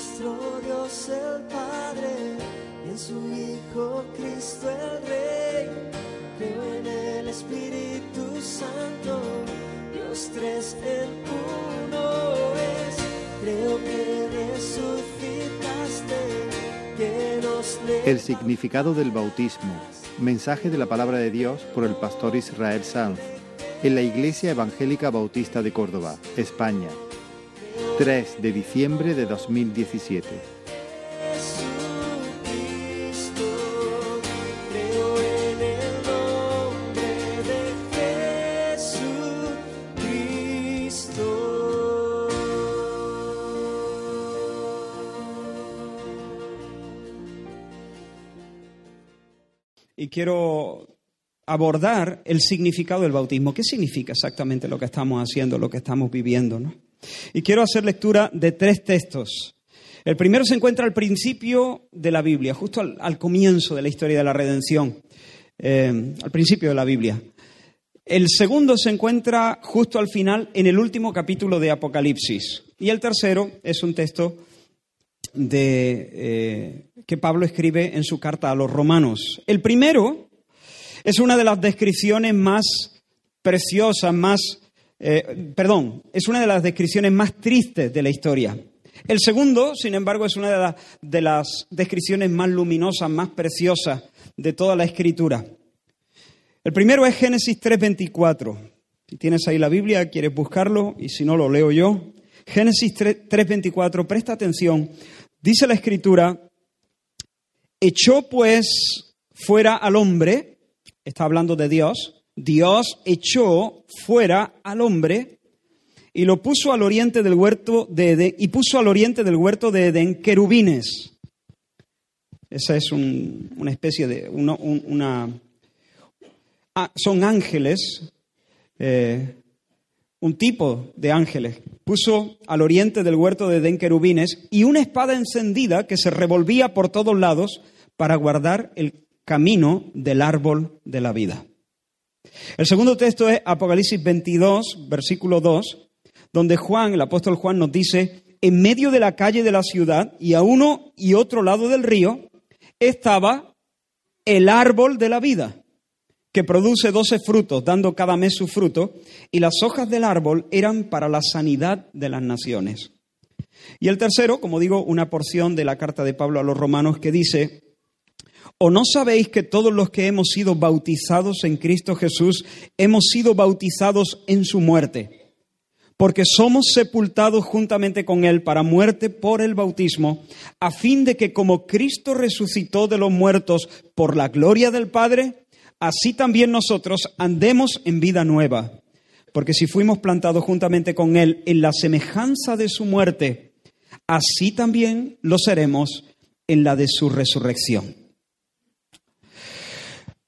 nuestro Dios el Padre y en su Hijo Cristo el Rey. Creo en el Espíritu Santo, Dios tres en uno es. Creo que resucitaste, que nos El significado del bautismo. Mensaje de la palabra de Dios por el pastor Israel Sanz en la Iglesia Evangélica Bautista de Córdoba, España. 3 de diciembre de 2017. Jesucristo, creo en el nombre de Jesucristo. y quiero abordar el significado del bautismo. ¿Qué significa exactamente lo que estamos haciendo, lo que estamos viviendo? ¿no? Y quiero hacer lectura de tres textos. El primero se encuentra al principio de la Biblia, justo al, comienzo de la historia de la redención, eh, al principio de la Biblia. El segundo se encuentra justo al final, en el último capítulo de Apocalipsis. Y el tercero es un texto de, eh, que Pablo escribe en su carta a los romanos. El primero es una de las descripciones más preciosas, más, eh, perdón, es una de las descripciones más tristes de la historia. El segundo, sin embargo, es una de, de las descripciones más luminosas, más preciosas de toda la escritura. El primero es Génesis 3:24. Si tienes ahí la Biblia, quieres buscarlo, y si no, lo leo yo. Génesis 3 3:24, presta atención. Dice la escritura, echó pues fuera al hombre, está hablando de Dios, Dios echó fuera al hombre y lo puso al oriente del huerto de Edén, y puso al oriente del huerto de Edén querubines. Esa es un- una especie de, una, ah, son ángeles, eh, un tipo de ángeles. Puso al oriente del huerto de Edén querubines y una espada encendida que se revolvía por todos lados para guardar el camino del árbol de la vida. El segundo texto es Apocalipsis 22, versículo 2, donde Juan, el apóstol Juan, nos dice, en medio de la calle de la ciudad y a uno y otro lado del río estaba el árbol de la vida, que produce doce frutos, dando cada mes su fruto, y las hojas del árbol eran para la sanidad de las naciones. Y el tercero, como digo, una porción de la carta de Pablo a los romanos que dice, ¿O no sabéis que todos los que hemos sido bautizados en Cristo Jesús hemos sido bautizados en su muerte? Porque somos sepultados juntamente con Él para muerte por el bautismo, a fin de que como Cristo resucitó de los muertos por la gloria del Padre, así también nosotros andemos en vida nueva. Porque si fuimos plantados juntamente con Él en la semejanza de su muerte, así también lo seremos en la de su resurrección.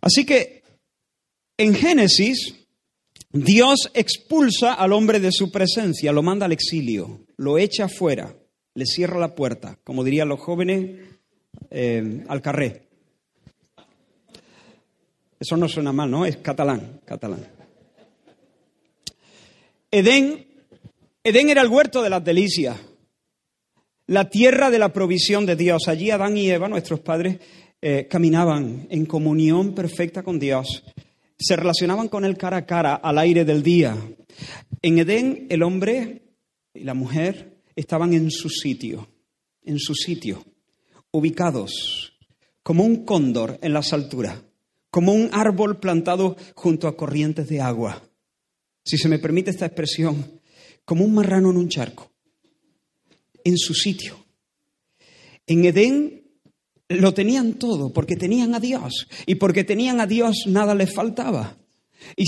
Así que en Génesis, Dios expulsa al hombre de su presencia, lo manda al exilio, lo echa afuera, le cierra la puerta, como dirían los jóvenes, eh, al carré. Eso no suena mal, ¿no? Es catalán, catalán. Edén, Edén era el huerto de las delicias, la tierra de la provisión de Dios. Allí Adán y Eva, nuestros padres, eh, caminaban en comunión perfecta con Dios. Se relacionaban con Él cara a cara al aire del día. En Edén el hombre y la mujer estaban en su sitio, en su sitio, ubicados como un cóndor en las alturas, como un árbol plantado junto a corrientes de agua. Si se me permite esta expresión, como un marrano en un charco, en su sitio. En Edén lo tenían todo, porque tenían a Dios. Y porque tenían a Dios nada les faltaba. Y,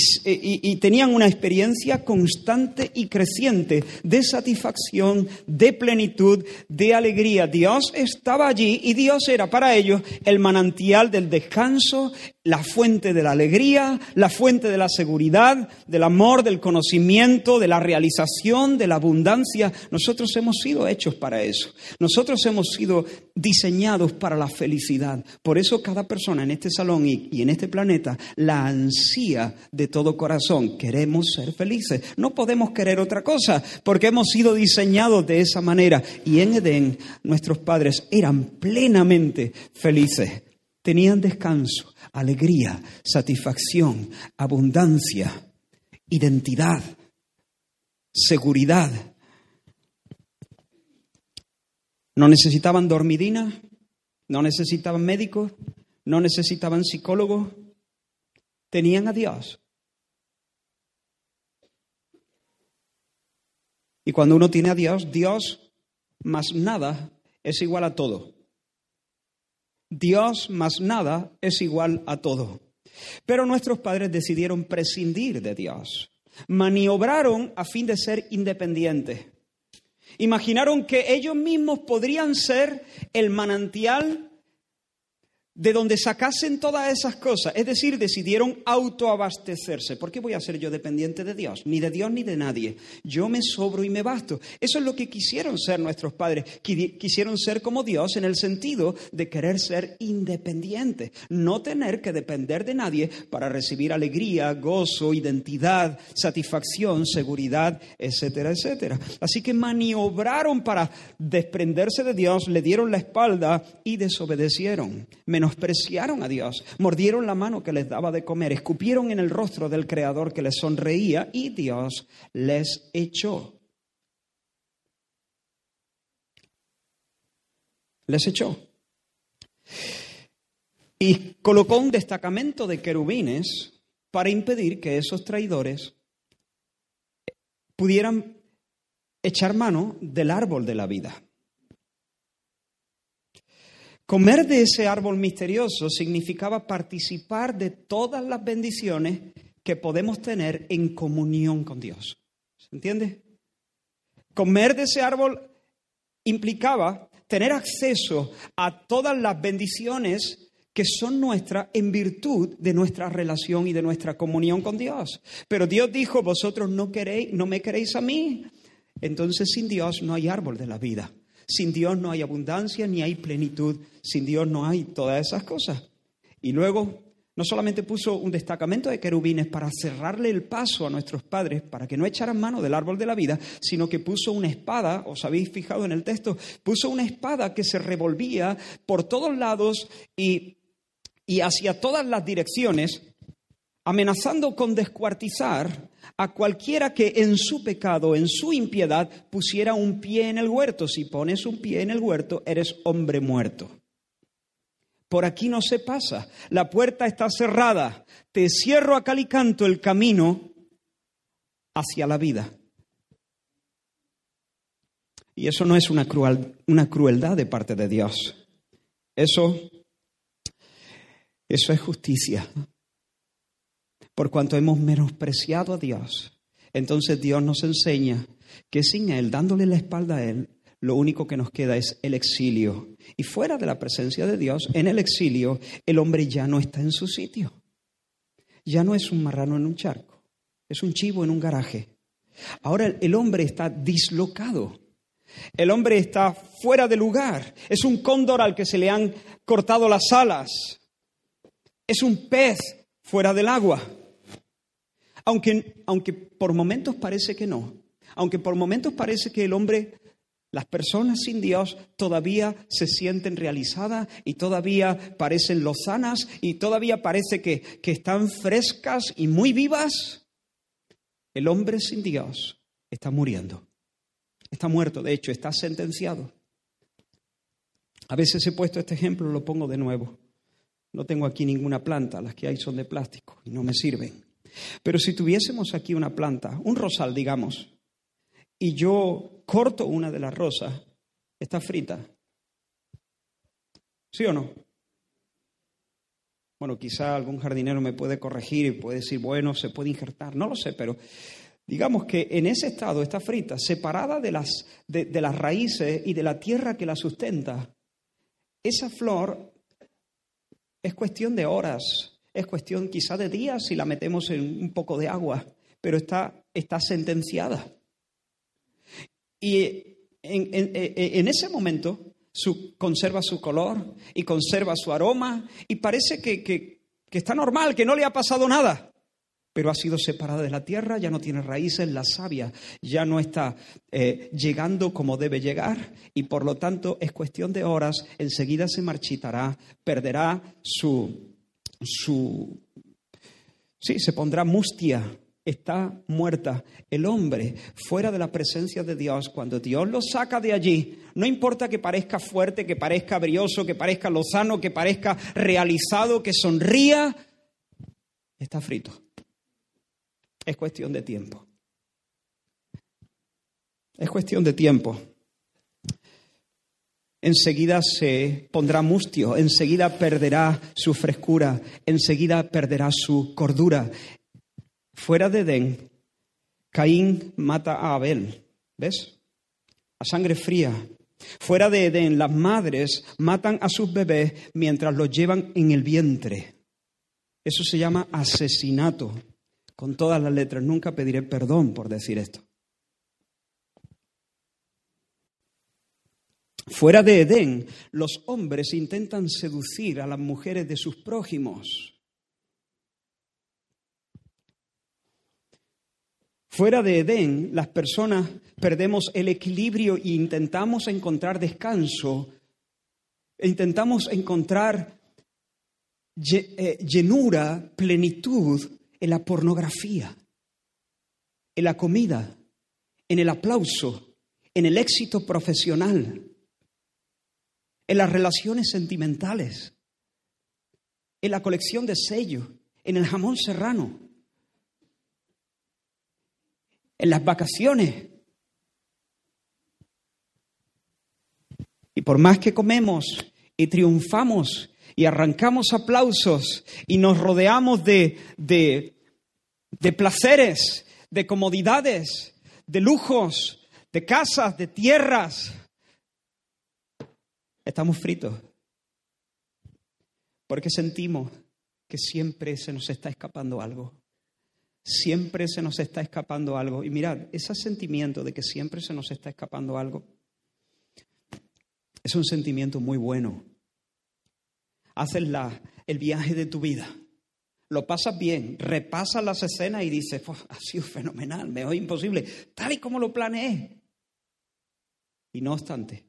y- tenían una experiencia constante y creciente de satisfacción, de plenitud, de alegría. Dios estaba allí y Dios era para ellos el manantial del descanso, la fuente de la alegría, la fuente de la seguridad, del amor, del conocimiento, de la realización, de la abundancia. Nosotros hemos sido hechos para eso. Nosotros hemos sido diseñados para la felicidad. Por eso cada persona en este salón y, en este planeta la ansía de todo corazón. Queremos ser felices. No podemos querer otra cosa porque hemos sido diseñados de esa manera. Y en Edén nuestros padres eran plenamente felices. Tenían descanso alegría, satisfacción, abundancia, identidad, seguridad. No necesitaban dormidina, no necesitaban médicos, no necesitaban psicólogos, tenían a Dios. Y cuando uno tiene a Dios, Dios más nada es igual a todo. Dios más nada es igual a todo. Pero nuestros padres decidieron prescindir de Dios. Maniobraron a fin de ser independientes. Imaginaron que ellos mismos podrían ser el manantial de donde sacasen todas esas cosas. Es decir, decidieron autoabastecerse. ¿Por qué voy a ser yo dependiente de Dios? Ni de Dios ni de nadie. Yo me sobro y me basto. Eso es lo que quisieron ser nuestros padres. Quisieron ser como Dios en el sentido de querer ser independientes. No tener que depender de nadie para recibir alegría, gozo, identidad, satisfacción, seguridad, etcétera, etcétera. Así que maniobraron para desprenderse de Dios, le dieron la espalda y desobedecieron menospreciaron a Dios, mordieron la mano que les daba de comer, escupieron en el rostro del Creador que les sonreía y Dios les echó. Les echó. Y colocó un destacamento de querubines para impedir que esos traidores pudieran echar mano del árbol de la vida. Comer de ese árbol misterioso significaba participar de todas las bendiciones que podemos tener en comunión con Dios. ¿Se entiende? Comer de ese árbol implicaba tener acceso a todas las bendiciones que son nuestras en virtud de nuestra relación y de nuestra comunión con Dios. Pero Dios dijo, vosotros no queréis, no me queréis a mí. Entonces sin Dios no hay árbol de la vida. Sin Dios no hay abundancia ni hay plenitud. Sin Dios no hay todas esas cosas. Y luego no solamente puso un destacamento de querubines para cerrarle el paso a nuestros padres para que no echaran mano del árbol de la vida, sino que puso una espada, os habéis fijado en el texto, puso una espada que se revolvía por todos lados y, y hacia todas las direcciones, amenazando con descuartizar a cualquiera que en su pecado, en su impiedad, pusiera un pie en el huerto. Si pones un pie en el huerto, eres hombre muerto. Por aquí no se pasa. La puerta está cerrada. Te cierro a cal y canto el camino hacia la vida. Y eso no es una, una crueldad de parte de Dios. Eso, eso es justicia por cuanto hemos menospreciado a Dios. Entonces Dios nos enseña que sin Él, dándole la espalda a Él, lo único que nos queda es el exilio. Y fuera de la presencia de Dios, en el exilio, el hombre ya no está en su sitio. Ya no es un marrano en un charco, es un chivo en un garaje. Ahora el hombre está dislocado. El hombre está fuera de lugar. Es un cóndor al que se le han cortado las alas. Es un pez fuera del agua. Aunque, aunque por momentos parece que no, aunque por momentos parece que el hombre, las personas sin Dios todavía se sienten realizadas y todavía parecen lozanas y todavía parece que, que están frescas y muy vivas, el hombre sin Dios está muriendo. Está muerto, de hecho, está sentenciado. A veces he puesto este ejemplo, lo pongo de nuevo. No tengo aquí ninguna planta, las que hay son de plástico y no me sirven. Pero si tuviésemos aquí una planta, un rosal, digamos, y yo corto una de las rosas, está frita. ¿Sí o no? Bueno, quizá algún jardinero me puede corregir y puede decir, bueno, se puede injertar, no lo sé, pero digamos que en ese estado está frita, separada de las, de, de las raíces y de la tierra que la sustenta. Esa flor es cuestión de horas Es cuestión quizá de días si la metemos en un poco de agua, pero está, está sentenciada. Y en, ese momento conserva su color y conserva su aroma y parece que, que- que está normal, que no le ha pasado nada. Pero ha sido separada de la tierra, ya no tiene raíces, la savia ya no está eh, llegando como debe llegar y por lo tanto es cuestión de horas, enseguida se marchitará, perderá su, su, Sí, se pondrá mustia, está muerta. El hombre, fuera de la presencia de Dios, cuando Dios lo saca de allí, no importa que parezca fuerte, que parezca brioso, que parezca lozano, que parezca realizado, que sonría, está frito. Es cuestión de tiempo. Es cuestión de tiempo. Enseguida se pondrá mustio, enseguida perderá su frescura, enseguida perderá su cordura. Fuera de Edén, Caín mata a Abel, ¿ves? A sangre fría. Fuera de Edén, las madres matan a sus bebés mientras los llevan en el vientre. Eso se llama asesinato. Con todas las letras, nunca pediré perdón por decir esto. Fuera de Edén, los hombres intentan seducir a las mujeres de sus prójimos. Fuera de Edén, las personas perdemos el equilibrio e intentamos encontrar descanso, intentamos encontrar eh, llenura, plenitud en la pornografía, en la comida, en el aplauso, en el éxito profesional, en las relaciones sentimentales, en la colección de sellos, en el jamón serrano, en las vacaciones. Y por más que comemos y triunfamos y arrancamos aplausos y nos rodeamos de, de, de placeres, de comodidades, de lujos, de casas, de tierras, estamos fritos. Porque sentimos que siempre se nos está escapando algo. Siempre se nos está escapando algo. Y mirad, ese sentimiento de que siempre se nos está escapando algo es un sentimiento muy bueno. Haces el viaje de tu vida. Lo pasas bien, repasas las escenas y dices, "Pues, ha sido fenomenal, mejor imposible, tal y como lo planeé. Y no obstante,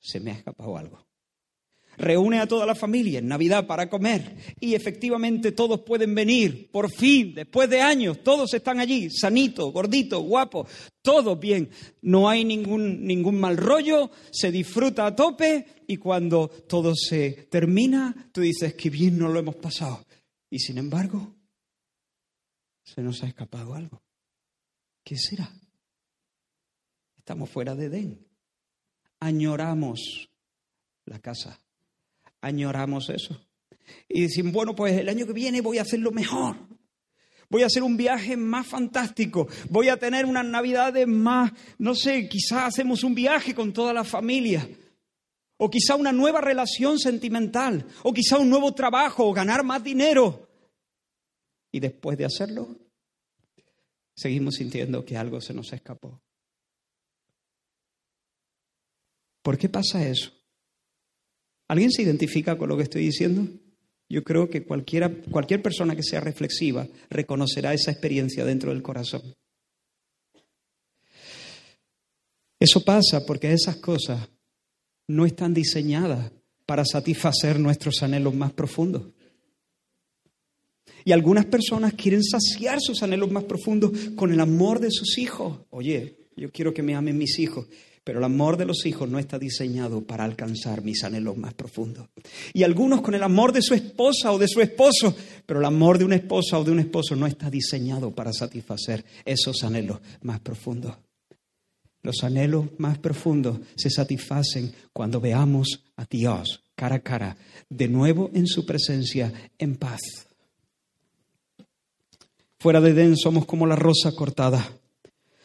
se me ha escapado algo. Reúne a toda la familia en Navidad para comer y efectivamente todos pueden venir, por fin, después de años, todos están allí, sanitos, gorditos, guapos, todos bien. No hay ningún, ningún mal rollo, se disfruta a tope y cuando todo se termina, tú dices, qué bien nos lo hemos pasado. Y sin embargo, se nos ha escapado algo. ¿Qué será? Estamos fuera de Edén. Añoramos la casa. Añoramos eso. Y decimos, bueno, pues el año que viene voy a hacerlo mejor. Voy a hacer un viaje más fantástico. Voy a tener unas navidades más, no sé, quizá hacemos un viaje con toda la familia. O quizá una nueva relación sentimental. O quizá un nuevo trabajo o ganar más dinero. Y después de hacerlo, seguimos sintiendo que algo se nos escapó. ¿Por qué pasa eso? ¿Alguien se identifica con lo que estoy diciendo? Yo creo que cualquiera, cualquier persona que sea reflexiva reconocerá esa experiencia dentro del corazón. Eso pasa porque esas cosas no están diseñadas para satisfacer nuestros anhelos más profundos. Y algunas personas quieren saciar sus anhelos más profundos con el amor de sus hijos. Oye, yo quiero que me amen mis hijos, pero el amor de los hijos no está diseñado para alcanzar mis anhelos más profundos. Y algunos con el amor de su esposa o de su esposo, pero el amor de una esposa o de un esposo no está diseñado para satisfacer esos anhelos más profundos. Los anhelos más profundos se satisfacen cuando veamos a Dios cara a cara, de nuevo en su presencia, en paz. Fuera de Edén somos como la rosa cortada,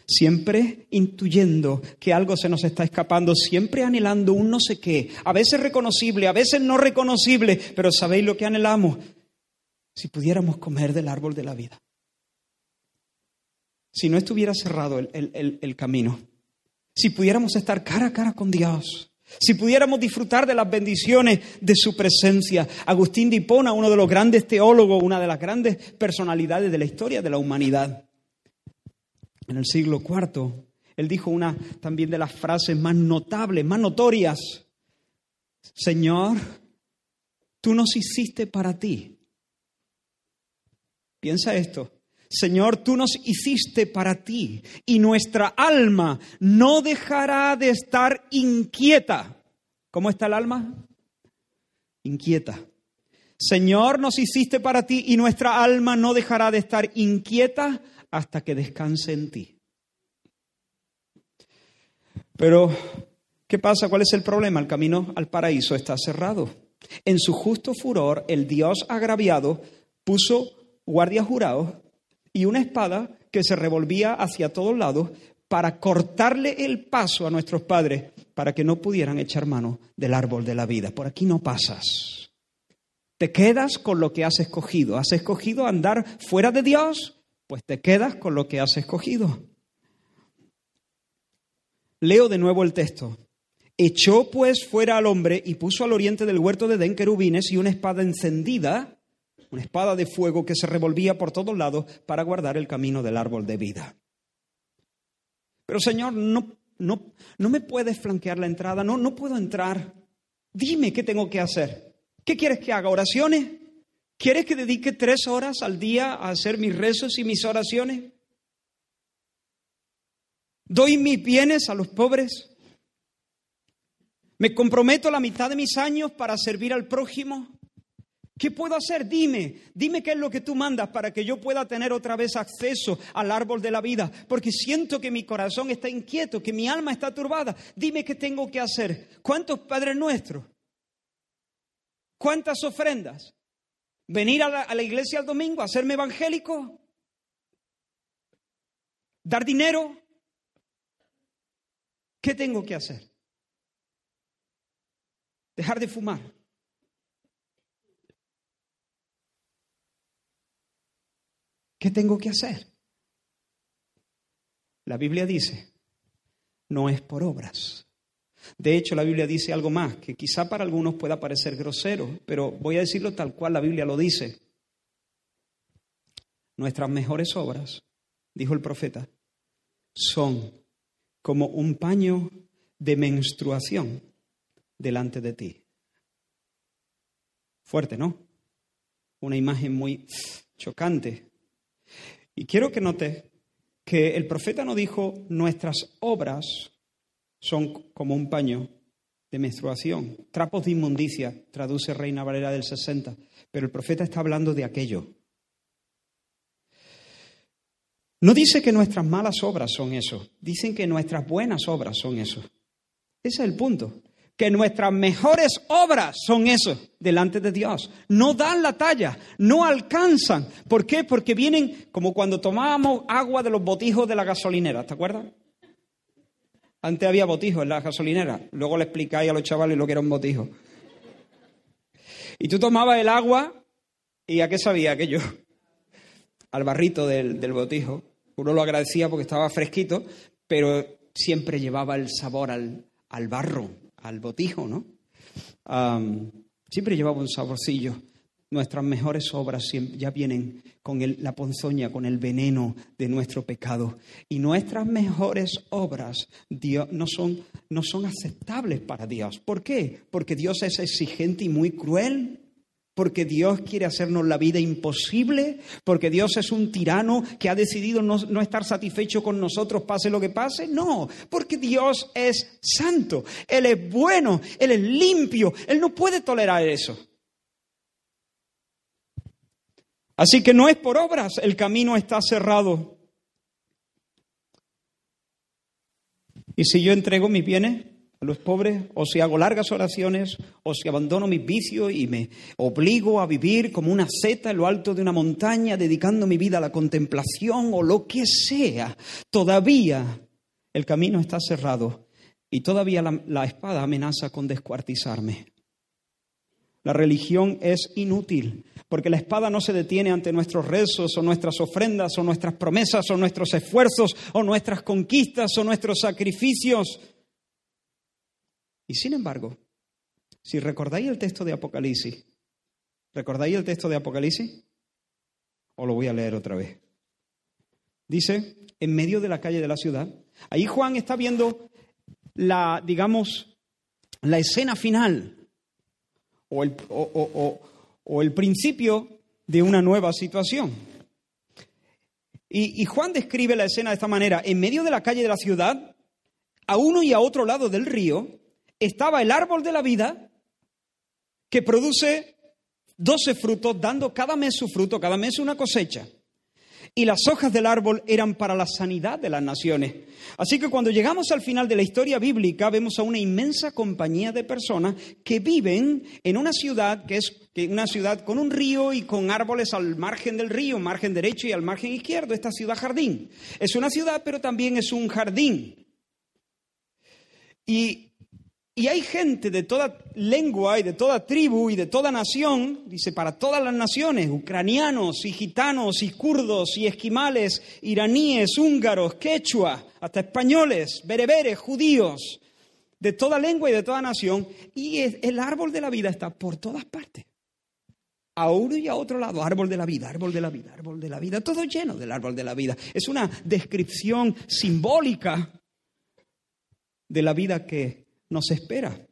siempre intuyendo que algo se nos está escapando, siempre anhelando un no sé qué, a veces reconocible, a veces no reconocible, pero ¿sabéis lo que anhelamos? si pudiéramos comer del árbol de la vida. Si no estuviera cerrado el, el- el- el camino. Si pudiéramos estar cara a cara con Dios. Si pudiéramos disfrutar de las bendiciones de su presencia. Agustín de Hipona, uno de los grandes teólogos, una de las grandes personalidades de la historia de la humanidad. En el siglo IV, él dijo una también de las frases más notables, más notorias. Señor, tú nos hiciste para ti. Piensa esto. Señor, tú nos hiciste para ti y nuestra alma no dejará de estar inquieta. ¿Cómo está el alma? Inquieta. Señor, nos hiciste para ti y nuestra alma no dejará de estar inquieta hasta que descanse en ti. Pero, ¿qué pasa? ¿Cuál es el problema? El camino al paraíso está cerrado. En su justo furor, el Dios agraviado puso guardias jurados y una espada que se revolvía hacia todos lados para cortarle el paso a nuestros padres para que no pudieran echar mano del árbol de la vida. Por aquí no pasas. Te quedas con lo que has escogido. ¿Has escogido andar fuera de Dios? Pues te quedas con lo que has escogido. Leo de nuevo el texto. Echó pues fuera al hombre y puso al oriente del huerto de Edén querubines y una espada encendida, una espada de fuego que se revolvía por todos lados para guardar el camino del árbol de vida. Pero Señor, no, no, no me puedes flanquear la entrada, no, no puedo entrar. Dime qué tengo que hacer. ¿Qué quieres que haga? ¿Oraciones? ¿Quieres que dedique tres horas al día a hacer mis rezos y mis oraciones? ¿Doy mis bienes a los pobres? ¿Me comprometo la mitad de mis años para servir al prójimo? ¿Qué puedo hacer? Dime, dime qué es lo que tú mandas para que yo pueda tener otra vez acceso al árbol de la vida, porque siento que mi corazón está inquieto, que mi alma está turbada. Dime qué tengo que hacer. ¿Cuántos padres nuestros? ¿Cuántas ofrendas? ¿Venir a la, iglesia el domingo, hacerme evangélico? ¿Dar dinero? ¿Qué tengo que hacer? Dejar de fumar. ¿Qué tengo que hacer? La Biblia dice, no es por obras. De hecho, la Biblia dice algo más, que quizá para algunos pueda parecer grosero, pero voy a decirlo tal cual la Biblia lo dice. Nuestras mejores obras, dijo el profeta, son como un paño de menstruación delante de ti. Fuerte, ¿no? Una imagen muy chocante. Y quiero que note que el profeta no dijo nuestras obras son como un paño de menstruación, trapos de inmundicia, traduce Reina Valera del 60, pero el profeta está hablando de aquello. No dice que nuestras malas obras son eso, dicen que nuestras buenas obras son eso. Ese es el punto, que nuestras mejores obras son eso delante de Dios. No dan la talla, no alcanzan. ¿Por qué? Porque vienen como cuando tomábamos agua de los botijos de la gasolinera, ¿te acuerdas? Antes había botijos en la gasolinera, luego le explicáis a los chavales lo que era un botijo. Y tú tomabas el agua y ¿a qué sabía aquello? Al barrito del, del botijo. Uno lo agradecía porque estaba fresquito, pero siempre llevaba el sabor al, al barro, al botijo, ¿no? Siempre llevaba un saborcillo. Nuestras mejores obras ya vienen con el- la ponzoña, con el veneno de nuestro pecado. Y nuestras mejores obras Dios, no, son, no son aceptables para Dios. ¿Por qué? Porque Dios es exigente y muy cruel. Porque Dios quiere hacernos la vida imposible, porque Dios es un tirano que ha decidido no, no estar satisfecho con nosotros, pase lo que pase. No, porque Dios es santo, Él es bueno, Él es limpio, Él no puede tolerar eso. Así que no es por obras, el camino está cerrado. Y si yo entrego mis bienes a los pobres, o si hago largas oraciones, o si abandono mis vicios y me obligo a vivir como una seta en lo alto de una montaña, dedicando mi vida a la contemplación o lo que sea, todavía el camino está cerrado y todavía la, la espada amenaza con descuartizarme. La religión es inútil, porque la espada no se detiene ante nuestros rezos o nuestras ofrendas o nuestras promesas o nuestros esfuerzos o nuestras conquistas o nuestros sacrificios. Y sin embargo, si recordáis el texto de Apocalipsis, ¿recordáis el texto de Apocalipsis? O lo voy a leer otra vez. Dice, en medio de la calle de la ciudad, ahí Juan está viendo la, digamos, la escena final o el, o, el principio de una nueva situación. Y, y, Juan describe la escena de esta manera. En medio de la calle de la ciudad, a uno y a otro lado del río, estaba el árbol de la vida que produce doce frutos, dando cada mes su fruto, cada mes una cosecha y las hojas del árbol eran para la sanidad de las naciones. Así que cuando llegamos al final de la historia bíblica vemos a una inmensa compañía de personas que viven en una ciudad que es una ciudad con un río y con árboles al margen del río, margen derecho y al margen izquierdo, esta ciudad jardín. Es una ciudad, pero también es un jardín. Y y hay gente de toda lengua y de toda tribu y de toda nación, dice, para todas las naciones, ucranianos y gitanos y kurdos y esquimales, iraníes, húngaros, quechua, hasta españoles, bereberes, judíos, de toda lengua y de toda nación. Y el árbol de la vida está por todas partes. A uno y a otro lado, árbol de la vida, árbol de la vida, árbol de la vida, todo lleno del árbol de la vida. Es una descripción simbólica de la vida que nos espera.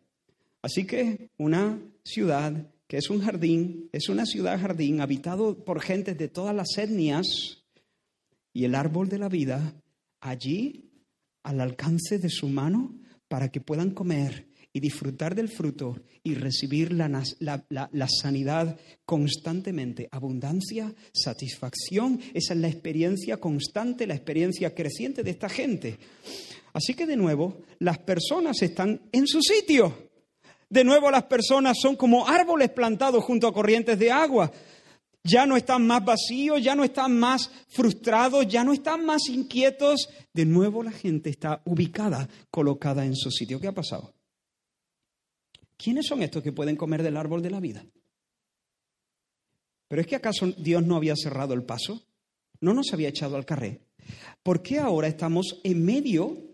Así que una ciudad que es un jardín, es una ciudad jardín habitado por gentes de todas las etnias y el árbol de la vida allí al alcance de su mano para que puedan comer y disfrutar del fruto y recibir la, la, sanidad constantemente. Abundancia, satisfacción, esa es la experiencia constante, la experiencia creciente de esta gente. Así que de nuevo, las personas están en su sitio. De nuevo, las personas son como árboles plantados junto a corrientes de agua. Ya no están más vacíos, ya no están más frustrados, ya no están más inquietos. De nuevo, la gente está ubicada, colocada en su sitio. ¿Qué ha pasado? ¿Quiénes son estos que pueden comer del árbol de la vida? ¿Pero es que acaso Dios no había cerrado el paso? ¿No nos había echado al carré? ¿Por qué ahora estamos en medio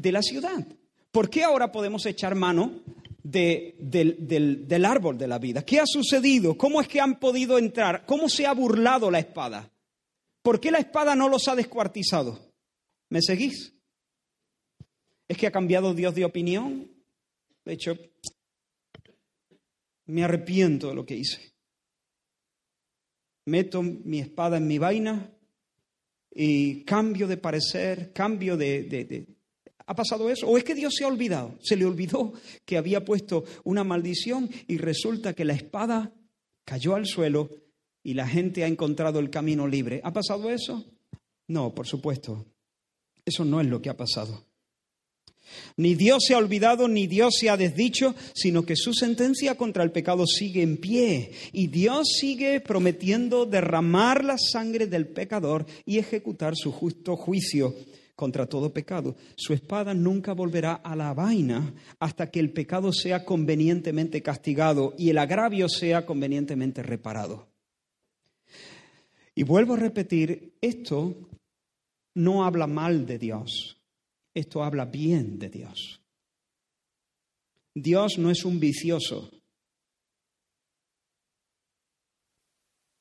de la ciudad. ¿Por qué ahora podemos echar mano del, árbol de la vida? ¿Qué ha sucedido? ¿Cómo es que han podido entrar? ¿Cómo se ha burlado la espada? ¿Por qué la espada no los ha descuartizado? ¿Me seguís? ¿Es que ha cambiado Dios de opinión? De hecho, me arrepiento de lo que hice. Meto mi espada en mi vaina y cambio de parecer, cambio de, ¿Ha pasado eso? ¿O es que Dios se ha olvidado? Se le olvidó que había puesto una maldición y resulta que la espada cayó al suelo y la gente ha encontrado el camino libre. ¿Ha pasado eso? No, por supuesto. Eso no es lo que ha pasado. Ni Dios se ha olvidado, ni Dios se ha desdicho, sino que su sentencia contra el pecado sigue en pie. Y Dios sigue prometiendo derramar la sangre del pecador y ejecutar su justo juicio contra todo pecado. Su espada nunca volverá a la vaina hasta que el pecado sea convenientemente castigado y el agravio sea convenientemente reparado. Y vuelvo a repetir, esto no habla mal de Dios, esto habla bien de Dios. Dios no es un vicioso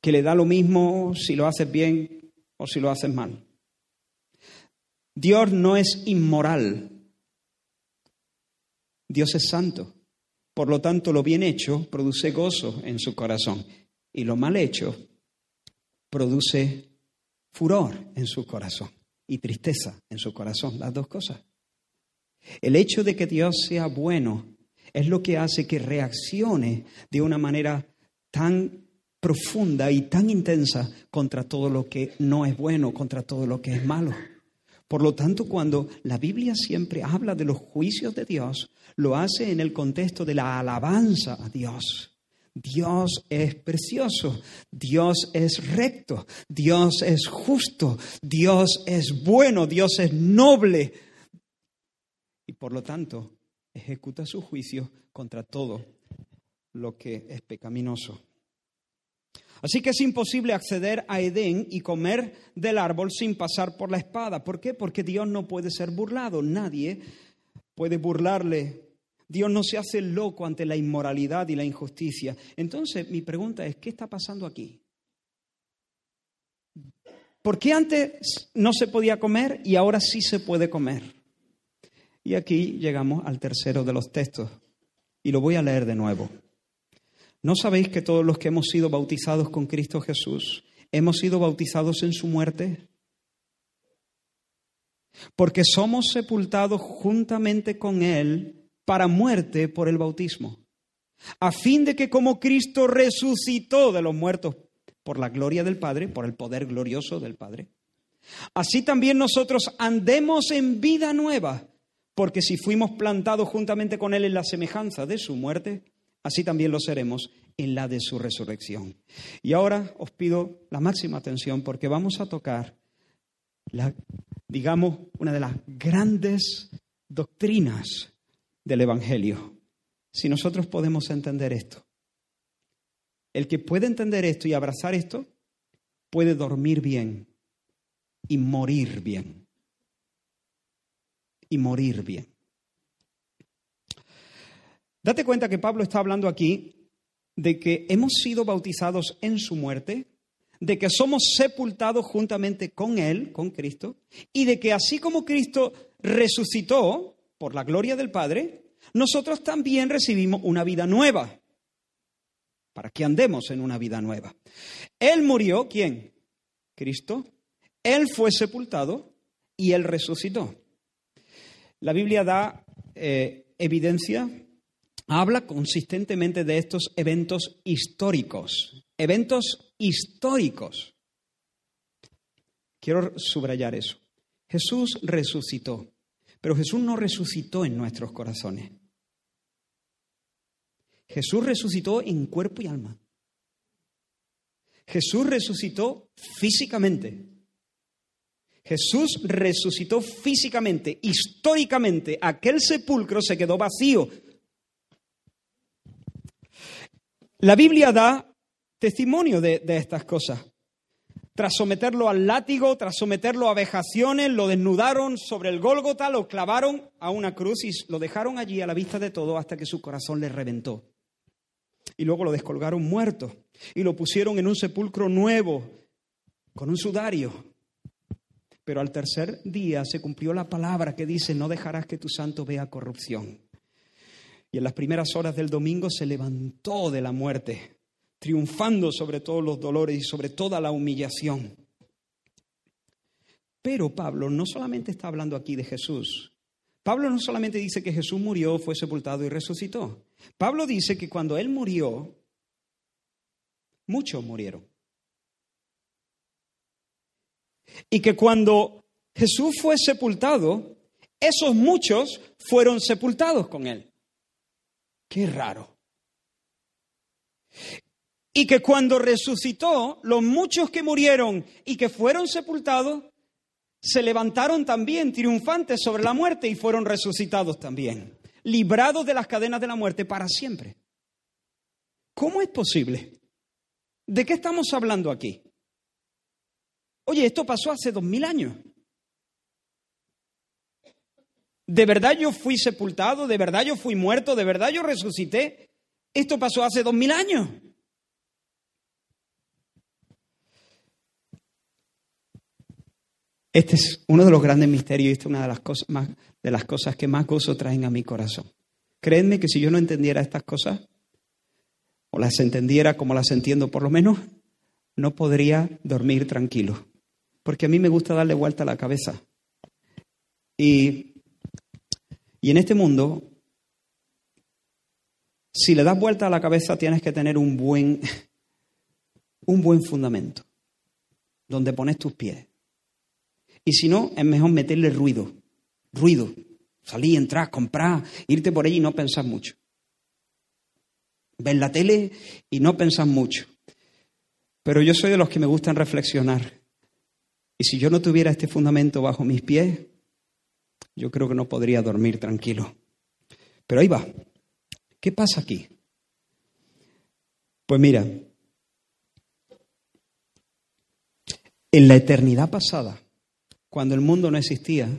que le da lo mismo si lo haces bien o si lo haces mal. Dios no es inmoral. Dios es santo. Por lo tanto, lo bien hecho produce gozo en su corazón y lo mal hecho produce furor en su corazón y tristeza en su corazón, las dos cosas. El hecho de que Dios sea bueno es lo que hace que reaccione de una manera tan profunda y tan intensa contra todo lo que no es bueno, contra todo lo que es malo. Por lo tanto, cuando la Biblia siempre habla de los juicios de Dios, lo hace en el contexto de la alabanza a Dios. Dios es precioso, Dios es recto, Dios es justo, Dios es bueno, Dios es noble. Y por lo tanto, ejecuta su juicio contra todo lo que es pecaminoso. Así que es imposible acceder a Edén y comer del árbol sin pasar por la espada. ¿Por qué? Porque Dios no puede ser burlado. Nadie puede burlarle. Dios no se hace loco ante la inmoralidad y la injusticia. Entonces, mi pregunta es, ¿qué está pasando aquí? ¿Por qué antes no se podía comer y ahora sí se puede comer? Y aquí llegamos al tercero de los textos y lo voy a leer de nuevo. ¿No sabéis que todos los que hemos sido bautizados con Cristo Jesús hemos sido bautizados en su muerte? Porque somos sepultados juntamente con Él para muerte por el bautismo, a fin de que como Cristo resucitó de los muertos por la gloria del Padre, por el poder glorioso del Padre. Así también nosotros andemos en vida nueva, porque si fuimos plantados juntamente con Él en la semejanza de su muerte, así también lo seremos en la de su resurrección. Y ahora os pido la máxima atención porque vamos a tocar, la, digamos, una de las grandes doctrinas del Evangelio. Si nosotros podemos entender esto, el que puede entender esto y abrazar esto, puede dormir bien y morir bien. Y morir bien. Date cuenta que Pablo está hablando aquí de que hemos sido bautizados en su muerte, de que somos sepultados juntamente con Él, con Cristo, y de que así como Cristo resucitó por la gloria del Padre, nosotros también recibimos una vida nueva para que andemos en una vida nueva. Él murió, ¿quién? Cristo. Él fue sepultado y Él resucitó. La Biblia da eh, evidencia, habla consistentemente de estos eventos históricos, eventos históricos. Quiero subrayar eso. Jesús resucitó, pero Jesús no resucitó en nuestros corazones. Jesús resucitó en cuerpo y alma. Jesús resucitó físicamente. Jesús resucitó físicamente, históricamente. Aquel sepulcro se quedó vacío. La Biblia da testimonio de, estas cosas. Tras someterlo al látigo, tras someterlo a vejaciones, lo desnudaron sobre el Gólgota, lo clavaron a una cruz y lo dejaron allí a la vista de todo hasta que su corazón le reventó y luego lo descolgaron muerto y lo pusieron en un sepulcro nuevo con un sudario. Pero al tercer día se cumplió la palabra que dice, no dejarás que tu santo vea corrupción. Y en las primeras horas del domingo se levantó de la muerte, triunfando sobre todos los dolores y sobre toda la humillación. Pero Pablo no solamente está hablando aquí de Jesús, Pablo no solamente dice que Jesús murió, fue sepultado y resucitó. Pablo dice que cuando él murió, muchos murieron. Y que cuando Jesús fue sepultado, esos muchos fueron sepultados con él. Qué raro. Y que cuando resucitó, los muchos que murieron y que fueron sepultados se levantaron también triunfantes sobre la muerte y fueron resucitados también, librados de las cadenas de la muerte para siempre. ¿Cómo es posible? ¿De qué estamos hablando aquí? Oye, esto pasó hace dos mil años. ¿De verdad yo fui sepultado? ¿De verdad yo fui muerto? ¿De verdad yo resucité? Esto pasó hace dos mil años. Este es uno de los grandes misterios y esta es una de las, cosas más, de las cosas que más gozo traen a mi corazón. Créanme que si yo no entendiera estas cosas, o las entendiera como las entiendo por lo menos, no podría dormir tranquilo. Porque a mí me gusta darle vuelta a la cabeza. Y, y en este mundo, si le das vuelta a la cabeza, tienes que tener un buen, un buen fundamento, donde pones tus pies. Y si no, es mejor meterle ruido. Ruido. Salir, entrar, comprar, irte por ahí y no pensar mucho. Ver la tele y no pensar mucho. Pero yo soy de los que me gustan reflexionar. Y si yo no tuviera este fundamento bajo mis pies, yo creo que no podría dormir tranquilo. Pero ahí va. ¿Qué pasa aquí? Pues mira, en la eternidad pasada, cuando el mundo no existía,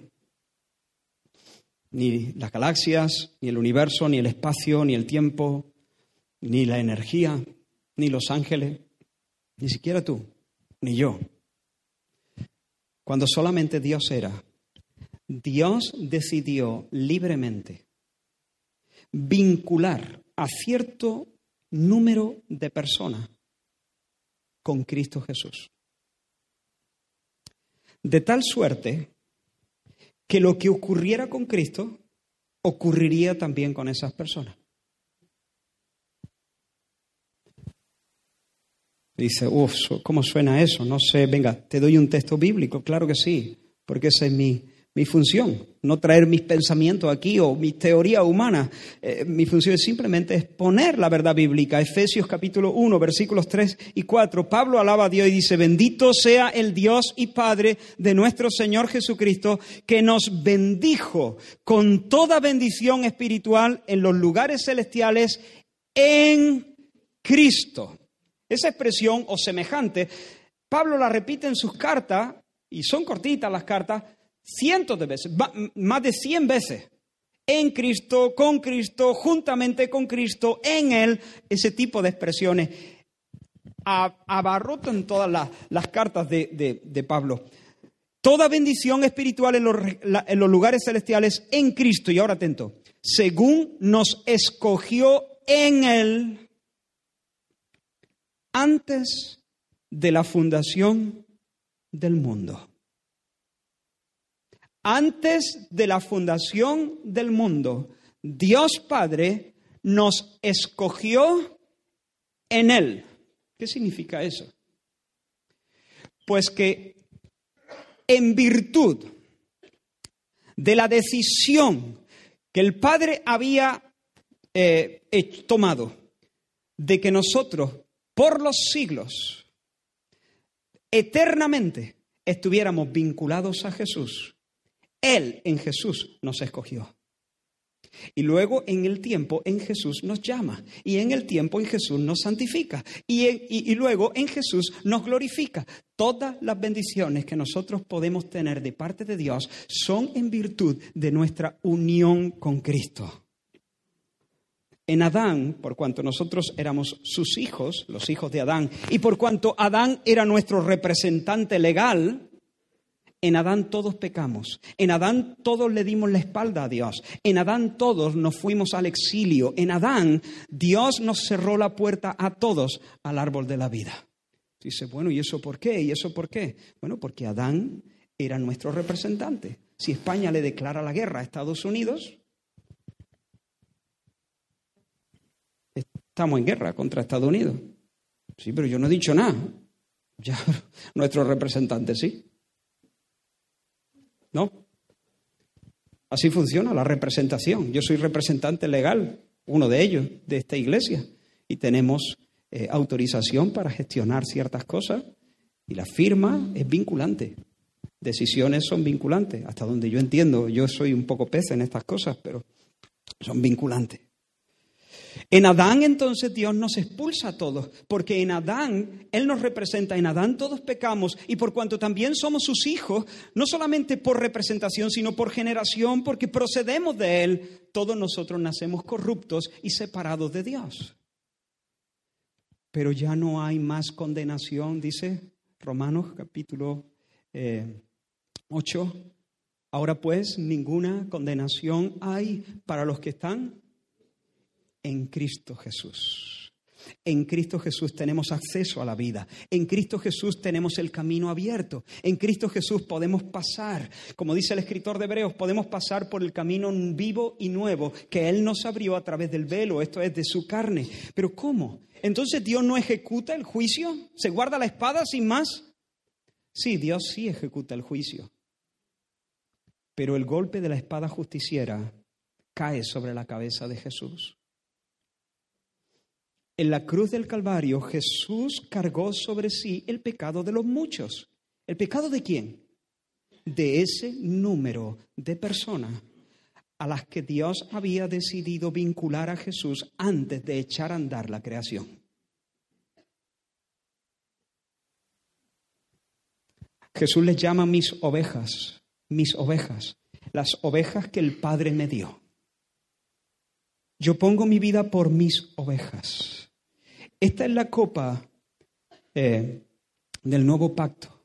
ni las galaxias, ni el universo, ni el espacio, ni el tiempo, ni la energía, ni los ángeles, ni siquiera tú, ni yo. Cuando solamente Dios era, Dios decidió libremente vincular a cierto número de personas con Cristo Jesús. De tal suerte que lo que ocurriera con Cristo ocurriría también con esas personas. Dice, uff, ¿cómo suena eso? No sé, venga, te doy un texto bíblico, claro que sí, porque esa es mi, mi función, no traer mis pensamientos aquí o mi teoría humana. Eh, mi función es simplemente exponer la verdad bíblica. Efesios capítulo 1, versículos 3 y 4. Pablo alaba a Dios y dice, bendito sea el Dios y Padre de nuestro Señor Jesucristo, que nos bendijo con toda bendición espiritual en los lugares celestiales en Cristo. Esa expresión o semejante, Pablo la repite en sus cartas, y son cortitas las cartas, cientos de veces, más de cien veces, en Cristo, con Cristo, juntamente con Cristo, en Él, ese tipo de expresiones abarrotan todas las, cartas de, Pablo. Toda bendición espiritual en los lugares celestiales en Cristo, y ahora atento, según nos escogió en Él antes de la fundación del mundo antes de la fundación del mundo, Dios Padre nos escogió en Él. ¿Qué significa eso? Pues que en virtud de la decisión que el Padre había eh, tomado de que nosotros, por los siglos, eternamente estuviéramos vinculados a Jesús, él en Jesús nos escogió. Y luego en el tiempo en Jesús nos llama. Y en el tiempo en Jesús nos santifica. Y, luego en Jesús nos glorifica. Todas las bendiciones que nosotros podemos tener de parte de Dios son en virtud de nuestra unión con Cristo. En Adán, por cuanto nosotros éramos sus hijos, los hijos de Adán, y por cuanto Adán era nuestro representante legal, en Adán todos pecamos. En Adán todos le dimos la espalda a Dios. En Adán todos nos fuimos al exilio. En Adán Dios nos cerró la puerta a todos al árbol de la vida. Dice, bueno, ¿y eso por qué? ¿Y eso por qué? Bueno, porque Adán era nuestro representante. Si España le declara la guerra a Estados Unidos, estamos en guerra contra Estados Unidos. Sí, pero yo no he dicho nada. Ya, nuestro representante sí. ¿No? Así funciona la representación. Yo soy representante legal, uno de ellos, de esta iglesia, y tenemos eh, autorización para gestionar ciertas cosas y la firma es vinculante. Decisiones son vinculantes, hasta donde yo entiendo. Yo soy un poco pez en estas cosas, pero son vinculantes. En Adán entonces Dios nos expulsa a todos, porque en Adán Él nos representa, en Adán todos pecamos y por cuanto también somos sus hijos, no solamente por representación, sino por generación, porque procedemos de Él, todos nosotros nacemos corruptos y separados de Dios. Pero ya no hay más condenación, dice Romanos capítulo 8. Eh, Ahora pues ninguna condenación hay para los que están en Cristo Jesús. En Cristo Jesús tenemos acceso a la vida. En Cristo Jesús tenemos el camino abierto. En Cristo Jesús podemos pasar, como dice el escritor de Hebreos, podemos pasar por el camino vivo y nuevo que Él nos abrió a través del velo, esto es de su carne. Pero ¿cómo? Entonces Dios no ejecuta el juicio, se guarda la espada sin más. Sí, Dios sí ejecuta el juicio. Pero el golpe de la espada justiciera cae sobre la cabeza de Jesús. En la cruz del Calvario Jesús cargó sobre sí el pecado de los muchos. ¿El pecado de quién? De ese número de personas a las que Dios había decidido vincular a Jesús antes de echar a andar la creación. Jesús les llama mis ovejas, mis ovejas, las ovejas que el Padre me dio. Yo pongo mi vida por mis ovejas. Esta es la copa eh, del nuevo pacto,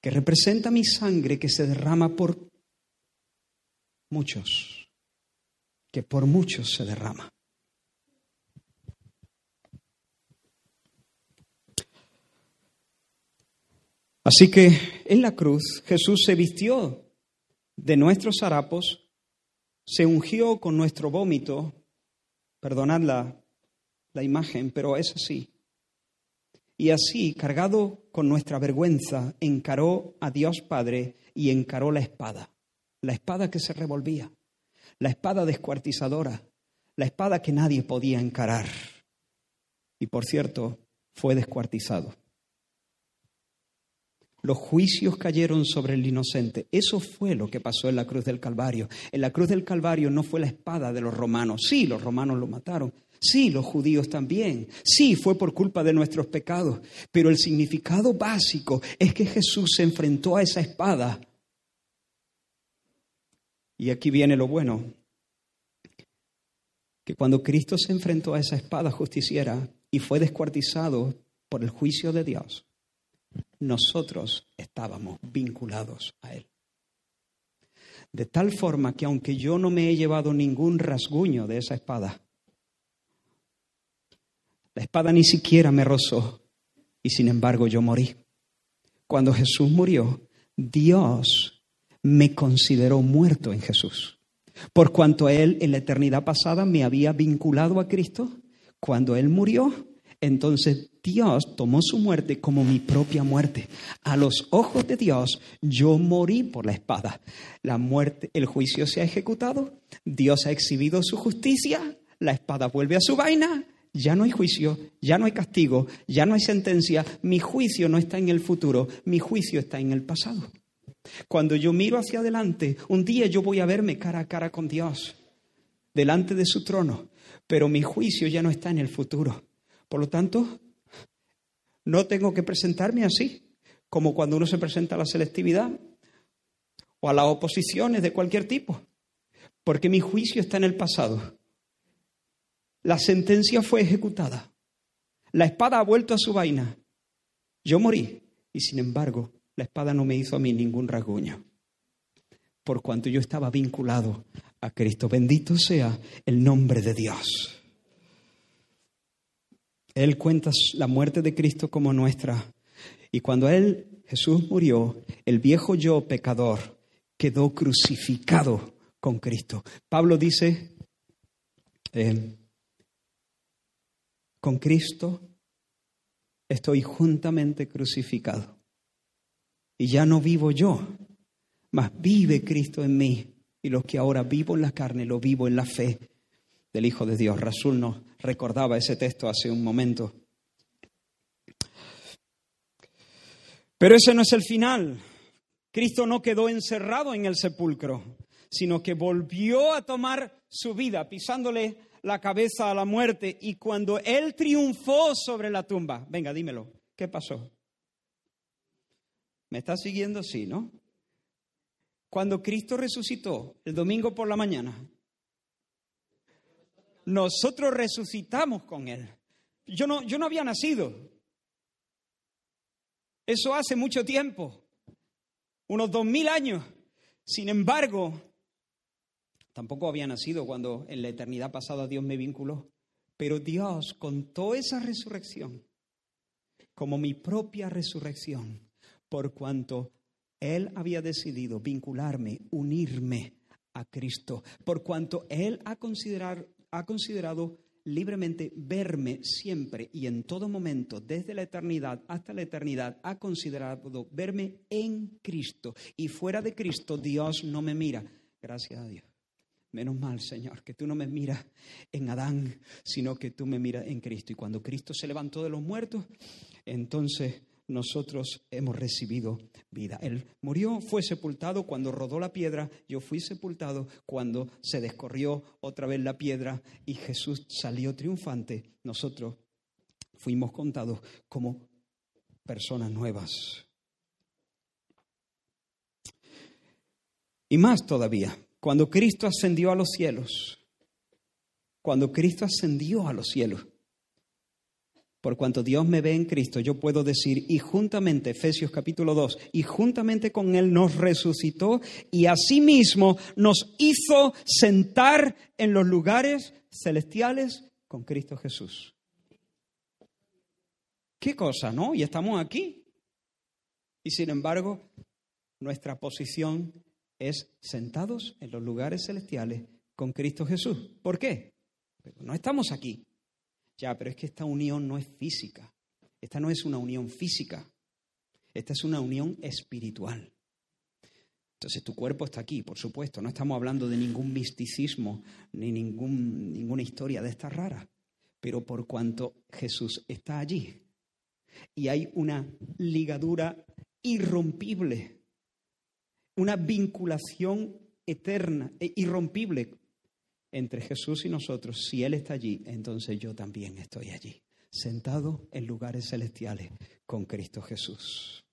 que representa mi sangre que se derrama por muchos, que por muchos se derrama. Así que en la cruz Jesús se vistió de nuestros harapos, se ungió con nuestro vómito, perdonad la, la imagen, pero es así. Y así, cargado con nuestra vergüenza, encaró a Dios Padre y encaró la espada, la espada que se revolvía, la espada descuartizadora, la espada que nadie podía encarar. Y por cierto, fue descuartizado los juicios cayeron sobre el inocente. Eso fue lo que pasó en la cruz del Calvario. En la cruz del Calvario no fue la espada de los romanos. Sí, los romanos lo mataron. Sí, los judíos también. Sí, fue por culpa de nuestros pecados. Pero el significado básico es que Jesús se enfrentó a esa espada. Y aquí viene lo bueno. Que cuando Cristo se enfrentó a esa espada justiciera y fue descuartizado por el juicio de Dios, nosotros estábamos vinculados a Él. De tal forma que aunque yo no me he llevado ningún rasguño de esa espada, la espada ni siquiera me rozó y sin embargo yo morí. Cuando Jesús murió, Dios me consideró muerto en Jesús. Por cuanto Él en la eternidad pasada me había vinculado a Cristo, cuando Él murió, entonces Dios tomó su muerte como mi propia muerte. A los ojos de Dios yo morí por la espada. La muerte, el juicio se ha ejecutado, Dios ha exhibido su justicia, la espada vuelve a su vaina, ya no hay juicio, ya no hay castigo, ya no hay sentencia, mi juicio no está en el futuro, mi juicio está en el pasado. Cuando yo miro hacia adelante, un día yo voy a verme cara a cara con Dios, delante de su trono, pero mi juicio ya no está en el futuro. Por lo tanto, no tengo que presentarme así, como cuando uno se presenta a la selectividad o a las oposiciones de cualquier tipo, porque mi juicio está en el pasado. La sentencia fue ejecutada. La espada ha vuelto a su vaina. Yo morí y sin embargo la espada no me hizo a mí ningún rasguño, por cuanto yo estaba vinculado a Cristo. Bendito sea el nombre de Dios. Él cuenta la muerte de Cristo como nuestra. Y cuando Él, Jesús murió, el viejo yo pecador quedó crucificado con Cristo. Pablo dice, eh, con Cristo estoy juntamente crucificado. Y ya no vivo yo, mas vive Cristo en mí. Y lo que ahora vivo en la carne, lo vivo en la fe del Hijo de Dios. Rasul nos recordaba ese texto hace un momento. Pero ese no es el final. Cristo no quedó encerrado en el sepulcro, sino que volvió a tomar su vida, pisándole la cabeza a la muerte. Y cuando Él triunfó sobre la tumba, venga, dímelo, ¿qué pasó? ¿Me está siguiendo? Sí, ¿no? Cuando Cristo resucitó el domingo por la mañana, nosotros resucitamos con Él. Yo no, yo no había nacido. Eso hace mucho tiempo, unos dos mil años. Sin embargo, tampoco había nacido cuando en la eternidad pasada Dios me vinculó. Pero Dios contó esa resurrección como mi propia resurrección, por cuanto Él había decidido vincularme, unirme a Cristo, por cuanto Él ha considerado, ha considerado libremente verme siempre y en todo momento, desde la eternidad hasta la eternidad, ha considerado verme en Cristo. Y fuera de Cristo Dios no me mira. Gracias a Dios. Menos mal, Señor, que tú no me miras en Adán, sino que tú me miras en Cristo. Y cuando Cristo se levantó de los muertos, entonces nosotros hemos recibido vida. Él murió, fue sepultado cuando rodó la piedra, yo fui sepultado cuando se descorrió otra vez la piedra y Jesús salió triunfante. Nosotros fuimos contados como personas nuevas. Y más todavía, cuando Cristo ascendió a los cielos, cuando Cristo ascendió a los cielos, por cuanto Dios me ve en Cristo, yo puedo decir, y juntamente, Efesios capítulo 2, y juntamente con Él nos resucitó y asimismo nos hizo sentar en los lugares celestiales con Cristo Jesús. ¿Qué cosa, no? Y estamos aquí. Y sin embargo, nuestra posición es sentados en los lugares celestiales con Cristo Jesús. ¿Por qué? no estamos aquí. Ya, pero es que esta unión no es física. Esta no es una unión física. Esta es una unión espiritual. Entonces tu cuerpo está aquí, por supuesto. No estamos hablando de ningún misticismo ni ningún, ninguna historia de esta rara. Pero por cuanto Jesús está allí y hay una ligadura irrompible, una vinculación eterna e irrompible entre Jesús y nosotros, si Él está allí, entonces yo también estoy allí, sentado en lugares celestiales con Cristo Jesús.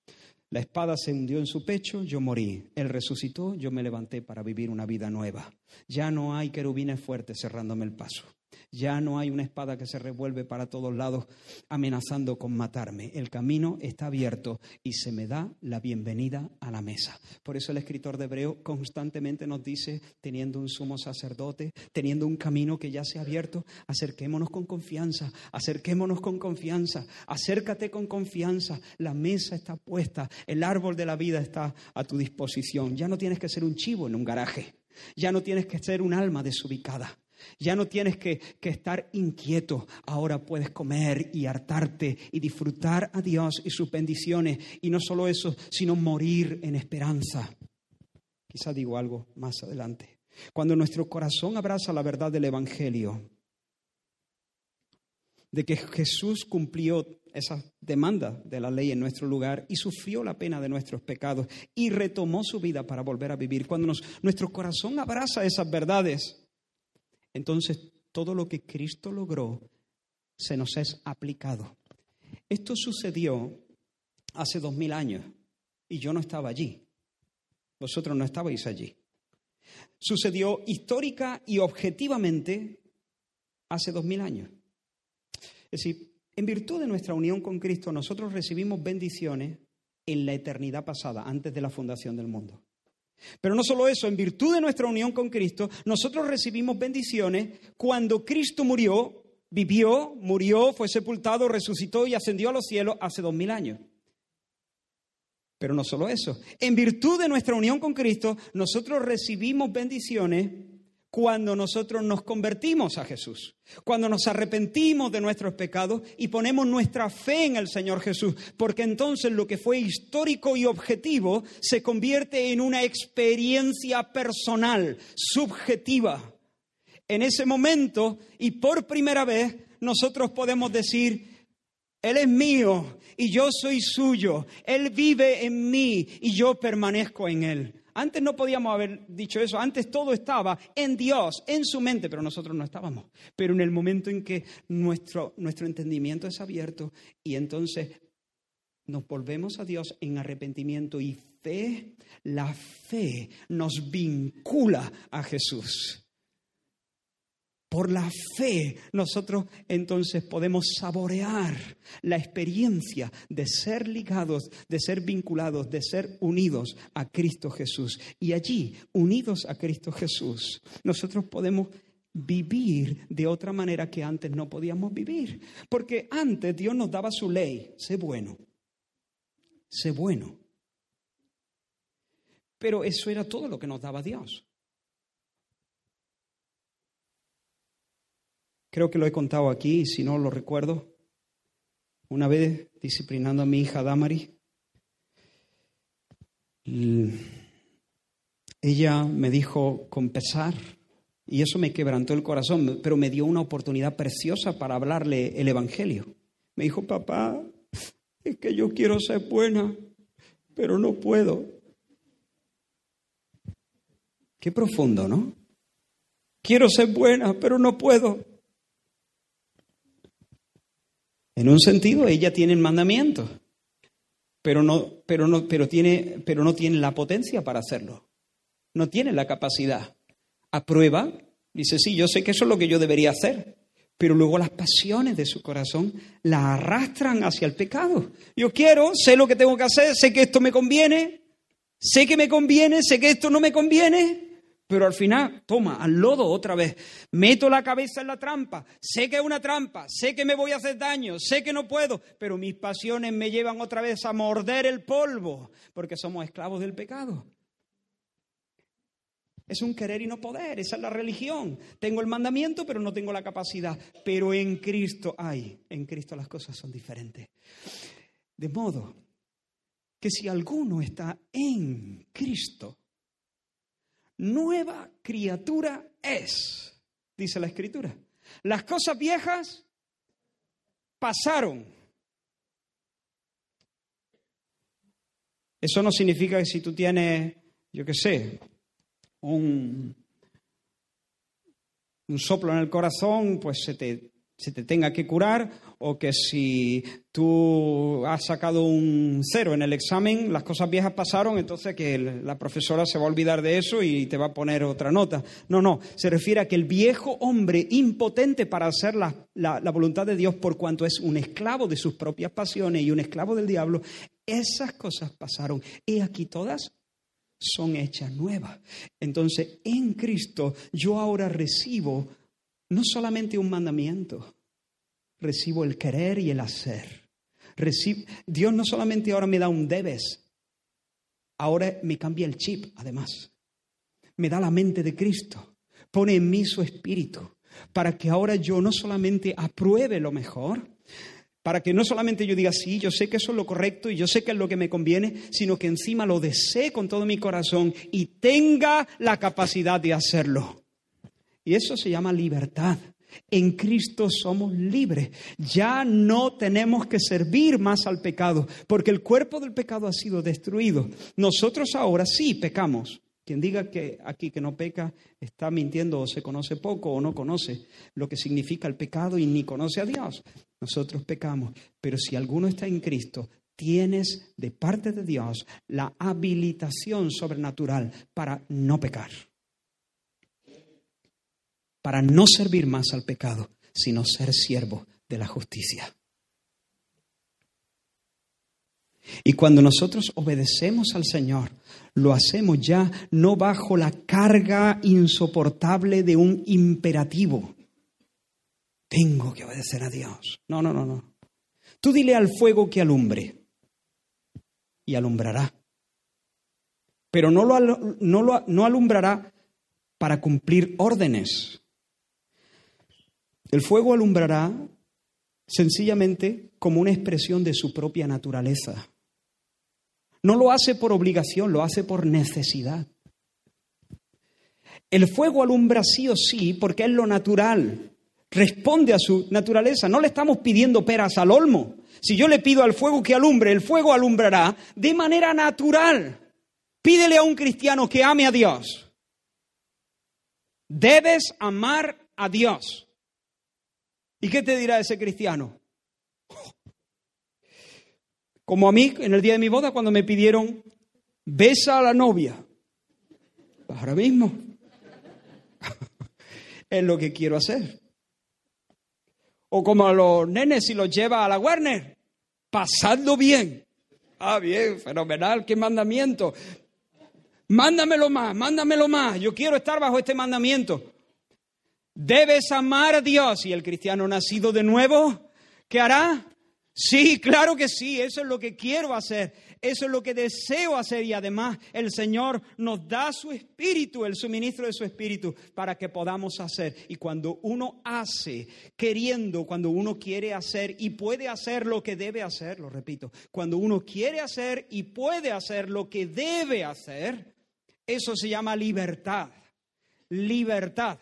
La espada se hundió en su pecho, yo morí. Él resucitó, yo me levanté para vivir una vida nueva. Ya no hay querubines fuertes cerrándome el paso. Ya no hay una espada que se revuelve para todos lados amenazando con matarme. El camino está abierto y se me da la bienvenida a la mesa. Por eso el escritor de Hebreo constantemente nos dice, teniendo un sumo sacerdote, teniendo un camino que ya se ha abierto, acerquémonos con confianza, acerquémonos con confianza, acércate con confianza. La mesa está puesta, el árbol de la vida está a tu disposición. Ya no tienes que ser un chivo en un garaje. Ya no tienes que ser un alma desubicada. Ya no tienes que, estar inquieto, ahora puedes comer y hartarte y disfrutar a Dios y sus bendiciones. Y no solo eso, sino morir en esperanza. Quizá digo algo más adelante. Cuando nuestro corazón abraza la verdad del Evangelio, de que Jesús cumplió esa demanda de la ley en nuestro lugar y sufrió la pena de nuestros pecados y retomó su vida para volver a vivir. Cuando nuestro corazón abraza esas verdades, entonces todo lo que Cristo logró se nos es aplicado. Esto sucedió hace dos mil años y yo no estaba allí. Vosotros no estabais allí. Sucedió histórica y objetivamente hace dos mil años. Es decir, en virtud de nuestra unión con Cristo, nosotros recibimos bendiciones en la eternidad pasada, antes de la fundación del mundo. Pero no solo eso, en virtud de nuestra unión con Cristo, nosotros recibimos bendiciones cuando Cristo murió, vivió, murió, fue sepultado, resucitó y ascendió a los cielos hace dos mil años. Pero no solo eso, en virtud de nuestra unión con Cristo, nosotros recibimos bendiciones cuando nosotros nos convertimos a Jesús, cuando nos arrepentimos de nuestros pecados y ponemos nuestra fe en el Señor Jesús, porque entonces lo que fue histórico y objetivo se convierte en una experiencia personal, subjetiva. En ese momento y por primera vez nosotros podemos decir, Él es mío y yo soy suyo, Él vive en mí y yo permanezco en Él. Antes no podíamos haber dicho eso, antes todo estaba en Dios, en su mente, pero nosotros no estábamos. Pero en el momento en que nuestro, nuestro entendimiento es abierto y entonces nos volvemos a Dios en arrepentimiento y fe, la fe nos vincula a Jesús. Por la fe nosotros entonces podemos saborear la experiencia de ser ligados, de ser vinculados, de ser unidos a Cristo Jesús. Y allí, unidos a Cristo Jesús, nosotros podemos vivir de otra manera que antes no podíamos vivir. Porque antes Dios nos daba su ley, sé bueno, sé bueno. Pero eso era todo lo que nos daba Dios. Creo que lo he contado aquí, si no lo recuerdo. Una vez disciplinando a mi hija Damari, ella me dijo con pesar, y eso me quebrantó el corazón, pero me dio una oportunidad preciosa para hablarle el Evangelio. Me dijo, papá, es que yo quiero ser buena, pero no puedo. Qué profundo, ¿no? Quiero ser buena, pero no puedo. En un sentido, ella tiene el mandamiento, pero no, pero no, pero tiene, pero no tiene la potencia para hacerlo. no tiene la capacidad. Aprueba, dice, sí, yo sé que eso es lo que yo debería hacer, pero luego las pasiones de su corazón la arrastran hacia el pecado. Yo quiero, sé lo que tengo que hacer, sé que esto me conviene, sé que me conviene, sé que esto no me conviene, pero al final, toma, al lodo otra vez, meto la cabeza en la trampa, sé que es una trampa, sé que me voy a hacer daño, sé que no puedo, pero mis pasiones me llevan otra vez a morder el polvo, porque somos esclavos del pecado. Es un querer y no poder, esa es la religión. Tengo el mandamiento, pero no tengo la capacidad. Pero en Cristo hay, en Cristo las cosas son diferentes. De modo que si alguno está en Cristo, nueva criatura es, dice la escritura. Las cosas viejas pasaron. Eso no significa que si tú tienes, yo qué sé, un, un soplo en el corazón, pues se te se te tenga que curar o que si tú has sacado un cero en el examen, las cosas viejas pasaron, entonces que la profesora se va a olvidar de eso y te va a poner otra nota. No, no, se refiere a que el viejo hombre impotente para hacer la, la, la voluntad de Dios por cuanto es un esclavo de sus propias pasiones y un esclavo del diablo, esas cosas pasaron. Y aquí todas son hechas nuevas. Entonces, en Cristo yo ahora recibo no solamente un mandamiento, recibo el querer y el hacer. Dios no solamente ahora me da un debes, ahora me cambia el chip, además. Me da la mente de Cristo, pone en mí su espíritu, para que ahora yo no solamente apruebe lo mejor, para que no solamente yo diga, sí, yo sé que eso es lo correcto y yo sé que es lo que me conviene, sino que encima lo desee con todo mi corazón y tenga la capacidad de hacerlo. Y eso se llama libertad. En Cristo somos libres. Ya no tenemos que servir más al pecado, porque el cuerpo del pecado ha sido destruido. Nosotros ahora sí pecamos. Quien diga que aquí que no peca está mintiendo o se conoce poco o no conoce lo que significa el pecado y ni conoce a Dios. Nosotros pecamos, pero si alguno está en Cristo, tienes de parte de Dios la habilitación sobrenatural para no pecar para no servir más al pecado, sino ser siervo de la justicia. Y cuando nosotros obedecemos al Señor, lo hacemos ya no bajo la carga insoportable de un imperativo. Tengo que obedecer a Dios. No, no, no, no. Tú dile al fuego que alumbre y alumbrará. Pero no, lo, no, lo, no alumbrará para cumplir órdenes, el fuego alumbrará sencillamente como una expresión de su propia naturaleza. No lo hace por obligación, lo hace por necesidad. El fuego alumbra sí o sí porque es lo natural, responde a su naturaleza. No le estamos pidiendo peras al olmo. Si yo le pido al fuego que alumbre, el fuego alumbrará de manera natural. Pídele a un cristiano que ame a Dios. Debes amar a Dios. ¿Y qué te dirá ese cristiano? Como a mí en el día de mi boda cuando me pidieron besa a la novia. Ahora mismo. es lo que quiero hacer. O como a los nenes si los lleva a la Warner. Pasando bien. Ah, bien, fenomenal, qué mandamiento. Mándamelo más, mándamelo más. Yo quiero estar bajo este mandamiento. Debes amar a Dios. ¿Y el cristiano nacido de nuevo? ¿Qué hará? Sí, claro que sí, eso es lo que quiero hacer, eso es lo que deseo hacer y además el Señor nos da su espíritu, el suministro de su espíritu para que podamos hacer. Y cuando uno hace, queriendo, cuando uno quiere hacer y puede hacer lo que debe hacer, lo repito, cuando uno quiere hacer y puede hacer lo que debe hacer, eso se llama libertad, libertad.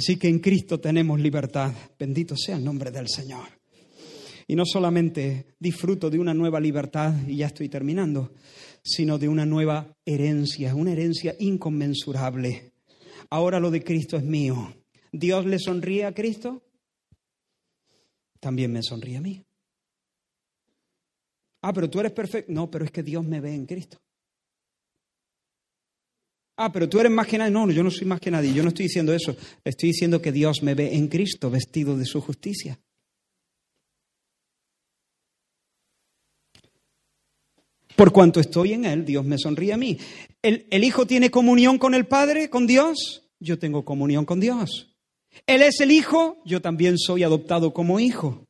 Así que en Cristo tenemos libertad. Bendito sea el nombre del Señor. Y no solamente disfruto de una nueva libertad, y ya estoy terminando, sino de una nueva herencia, una herencia inconmensurable. Ahora lo de Cristo es mío. ¿Dios le sonríe a Cristo? También me sonríe a mí. Ah, pero tú eres perfecto. No, pero es que Dios me ve en Cristo. Ah, pero tú eres más que nadie. No, yo no soy más que nadie. Yo no estoy diciendo eso. Estoy diciendo que Dios me ve en Cristo vestido de su justicia. Por cuanto estoy en Él, Dios me sonríe a mí. ¿El, ¿El, Hijo tiene comunión con el Padre, con Dios? Yo tengo comunión con Dios. Él es el Hijo, yo también soy adoptado como hijo.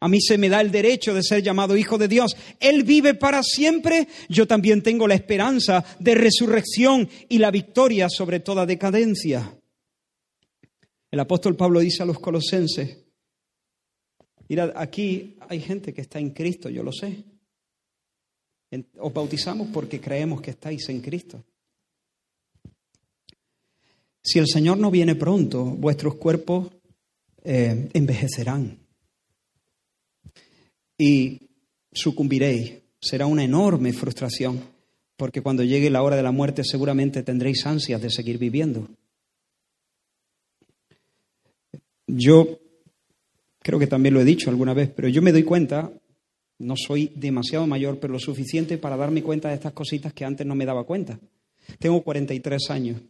A mí se me da el derecho de ser llamado hijo de Dios. Él vive para siempre. Yo también tengo la esperanza de resurrección y la victoria sobre toda decadencia. El apóstol Pablo dice a los colosenses, mirad, aquí hay gente que está en Cristo, yo lo sé. Os bautizamos porque creemos que estáis en Cristo. Si el Señor no viene pronto, vuestros cuerpos eh, envejecerán y sucumbiréis. Será una enorme frustración, porque cuando llegue la hora de la muerte seguramente tendréis ansias de seguir viviendo. Yo creo que también lo he dicho alguna vez, pero yo me doy cuenta, no soy demasiado mayor, pero lo suficiente para darme cuenta de estas cositas que antes no me daba cuenta. Tengo 43 años